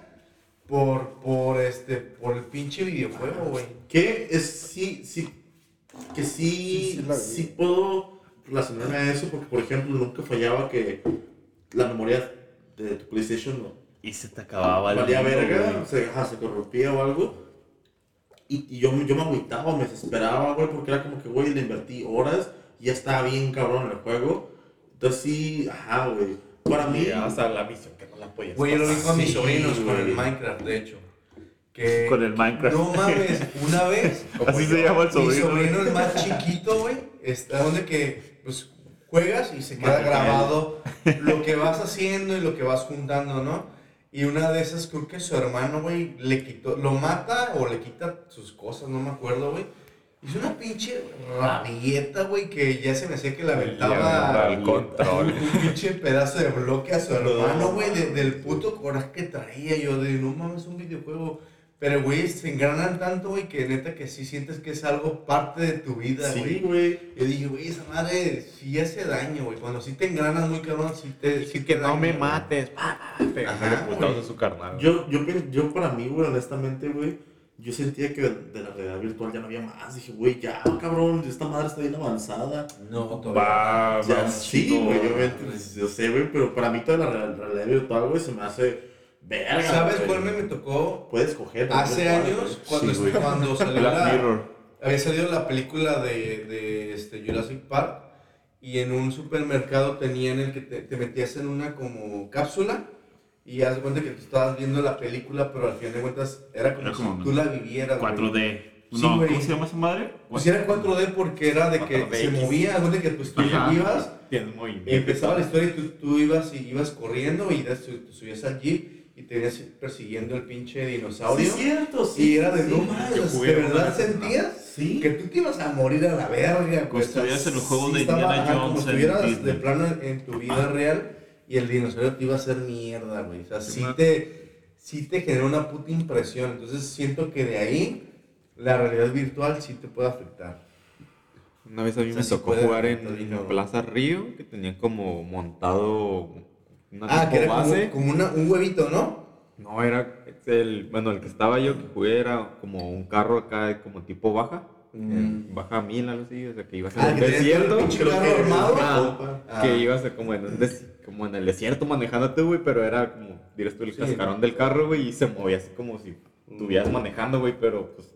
por, por, este, por el pinche videojuego, güey. Que es sí, sí, que Sí, sí, sí sí puedo relacionarme a eso porque, por ejemplo, nunca fallaba que la memoria de tu PlayStation no, Y se te acababa el valía verga, se, ajá, se corrompía o algo. Y, y yo, yo me agüitaba, me desesperaba, güey, porque era como que, güey, le invertí horas y ya estaba bien cabrón en el juego. Entonces sí, ajá, güey. Para mí, Llegabas a la misión podías Güey, yo lo vi con mis sobrinos con el. Minecraft, de hecho. Que, Con el Minecraft. No mames, una vez. (laughs) Así se llama el Mi sobrino. sobrino, el más chiquito, güey, está donde que, pues, juegas y se queda grabado (laughs) lo que vas haciendo y lo que vas juntando, ¿no? Y una de esas, creo que su hermano, güey, le quitó, lo mata o le quita sus cosas, no me acuerdo, güey. Hizo una pinche rabieta, güey, que ya se me hacía que le aventaba al control. un pinche pedazo de bloque a su hermano, güey, de- del puto coraje que traía. Yo de, no mames, un videojuego. Pero, güey, se engranan tanto, güey, que neta que sí sientes que es algo parte de tu vida, sí, güey. güey. Yo dije, güey, esa madre sí hace daño, güey. Cuando sí te engranas muy cabrón, sí te... sí que no me güey. mates. Pegándole Ajá, putados güey. a su carnal. Yo, yo, yo para mí, güey, honestamente, güey, yo sentía que de la realidad virtual ya no había más. Dije, güey, ya, cabrón, esta madre está bien avanzada. No, todavía. Va, Ya, va, sí, güey, pues, yo sé, güey, pero para mí toda la real- realidad virtual, güey, se me hace verga. ¿Sabes cuál me, me tocó? Puedes coger. Hace ¿no? años, cuando, Sí, cuando (laughs) salió Black la... Mirror. Había salido la película de, de este, Jurassic Park y en un supermercado tenían el que te, te metías en una como cápsula y haz de cuenta que tú estabas viendo la película, pero al final de cuentas era como Era si como tú la vivieras. güey. 4D. Sí, no, güey. ¿cómo se llama esa madre? Pues era 4D porque era de que 4DX. se movía, haz de que pues tú Ajá. ibas empezaba la historia y tú, tú ibas y ibas corriendo y te subías al jeep y te venías persiguiendo el pinche Sí, dinosaurio. es cierto, sí. y era de sí, no sí. mames, ¿de verdad sentías? Sí. que tú te ibas a morir a la verga. Como si estuvieras en el juego de estaba, Indiana Como Jones si en estuvieras de plano en, en tu vida real y el dinosaurio te iba a hacer mierda, güey. O sea, sí te, sí te genera una puta impresión. Entonces siento que de ahí la realidad virtual sí te puede afectar. Una vez a mí O sea, me sí tocó jugar en ¿no? Plaza Río, que tenían como montado una Ah, que era como, base. como una- un huevito, ¿no? No, era el, bueno, el que estaba yo que jugué era como un carro acá como tipo baja. Mm. Baja mil, algo así, o sea que ibas en Ah, el desierto. creo que- armado. Ah, Ah. Que ibas como en, un des- como en el desierto manejándote, güey, pero era como, dirás tú, el Sí. cascarón del carro, güey, y se movía así como si estuvieras manejando, güey, pero pues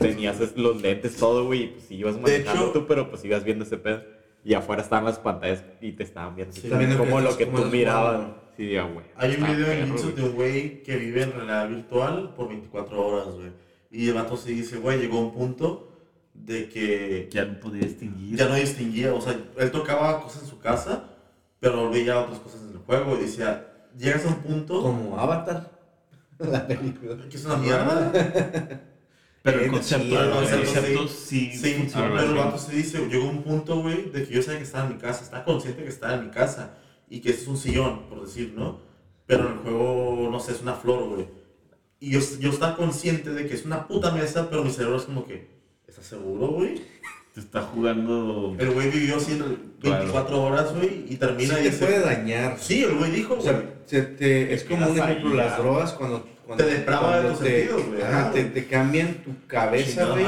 tenías los lentes, todo, güey, y pues ibas manejando hecho- tú, pero pues ibas viendo ese pedo. Y afuera estaban las pantallas y te estaban viendo. Sí, viendo como lo que cómo tú mirabas. Sí, ah, güey. Hay un video en YouTube de un güey que vive en realidad virtual por 24 horas, güey. Y el vato se dice, güey, llegó a un punto de que Ya no podía distinguir. ya no distinguía, o sea, él tocaba cosas en su casa, pero veía otras cosas en el juego y decía, llegas a un punto Como Avatar. (laughs) La película. que es una mierda. (laughs) Pero el concepto, sí, el concepto sí. sí, Sí, pero el vato se dice, llegó un punto, güey, de que yo sabía que estaba en mi casa, estaba consciente que estaba en mi casa y que es un sillón, por decir, ¿no? Pero en el juego, no sé, es una flor, güey. Y yo, yo estaba consciente de que es una puta mesa, pero mi cerebro es como que, ¿estás seguro, güey? Te está jugando. El güey vivió así 24 horas, güey, y Sí termina y te puede dañar. Sí, el güey dijo, O güey. sea, se te- es como un ejemplo ahí, las drogas cuando, cuando Te deprava cuando tus te, sentidos, güey, ajá, te, te cambian tu cabeza, güey.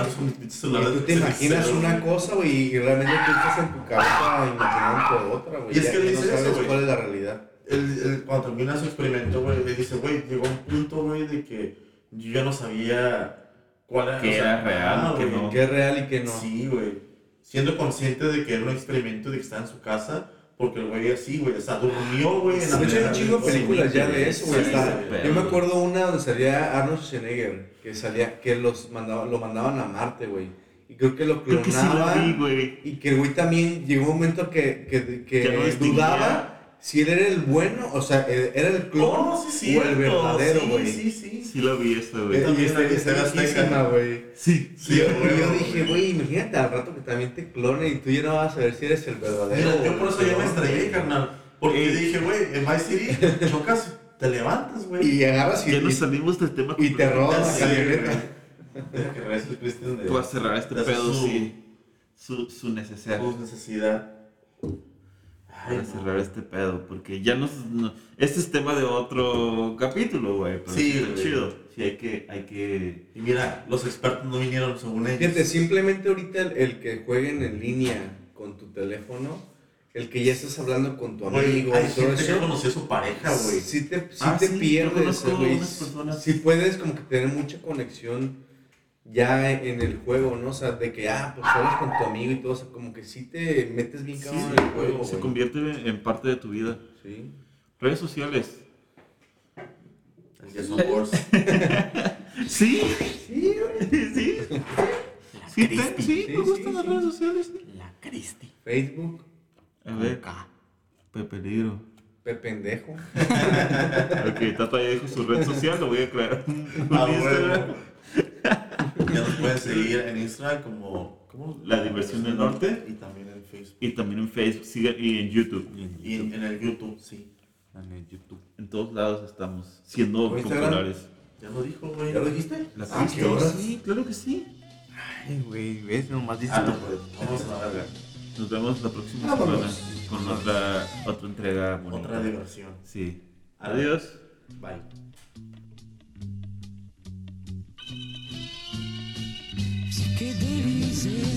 tú de- te de imaginas cero, una cosa, güey, y realmente tú estás en tu cabeza imaginando otra, güey. Y es que le no dice sabes eso, güey. cuál es la realidad. Él- él, cuando termina su experimento, güey, le dice, güey, llegó un punto, güey, de que yo ya no sabía cuál era. Que o sea, era real, ah, que no. ¿Qué es real y qué no? Sí, güey. Siendo consciente de que era un experimento de que estaba en su casa, porque el güey así, güey, o sea, durmió, güey, la De hecho, hay un chingo de películas ya de eso, güey. Sí, está- sí, Yo me acuerdo una donde salía Arnold Schwarzenegger, que salía, que los mandaba, lo mandaban a Marte, güey. Y creo que lo Creo que sí lo vi, clonaban. Y que el güey también llegó un momento que, que, que Que no dudaba si él era el bueno, o sea, eh, era el clon Oh, sí, o el verdadero, Sí, güey. Sí, sí. Sí la vi esta, güey. Eh, también y vi, está Azteca. güey. Sí. Y Sí, yo, dije, güey, imagínate al rato que también te clonen y tú ya no vas a saber si eres el verdadero. Mira, yo por eso ya me estrellé, carnal. Porque Ey. dije, güey, en Vice City (laughs) chocas, te levantas, güey. Y agarras y, Ya nos salimos del tema. y te roban la Sí, camioneta. de, Voy a cerrar este pedo, su- sí. Su, su necesidad. su necesidad. Ay, Para cerrar este pedo, porque ya nos... no- este es tema de otro capítulo, güey. Pero Sí, sí, güey. chido. Sí, hay que... Hay que... Y mira, los expertos no vinieron según ellos. Fíjate, simplemente ahorita el, el que jueguen en línea con tu teléfono, el que ya estás hablando con tu Güey, amigo hay y todo gente que eso, conoció a su pareja, güey. sí te, sí Ah, te sí, pierdes, güey. Sí puedes como que tener mucha conexión ya en el juego, ¿no? O sea, de que, ah, pues hablas con tu amigo y todo, o sea, como que sí te metes bien cabrón sí, en el juego, se güey. convierte en parte de tu vida. Sí. Redes sociales. El Yes of Wars. (laughs) Sí, Sí, sí. Sí, te- sí, Sí, me gustan sí, las sí. redes sociales. La Cristi. Facebook, A ver. Pepe Ligro. Pependejo. (laughs) Ok, Tata ya dijo su red social, lo voy a. (laughs) Un Ah, Instagram. Ya nos pueden (laughs) seguir en Instagram como, ¿cómo? La Diversión del Norte. Y también en Facebook. Y también en Facebook, y en YouTube. Y en, en el YouTube, sí. En el YouTube. En todos lados estamos siendo populares. Ya lo dijo, güey. ¿Ya lo dijiste? La Ah. Sí, claro que sí. Ay, güey, ves, nomás dices Ah, no, pues, vamos a verga. Nos vemos la próxima Vámonos. semana con otra, otra entrega bonita. Otra diversión. Sí. Adiós. Bye. see.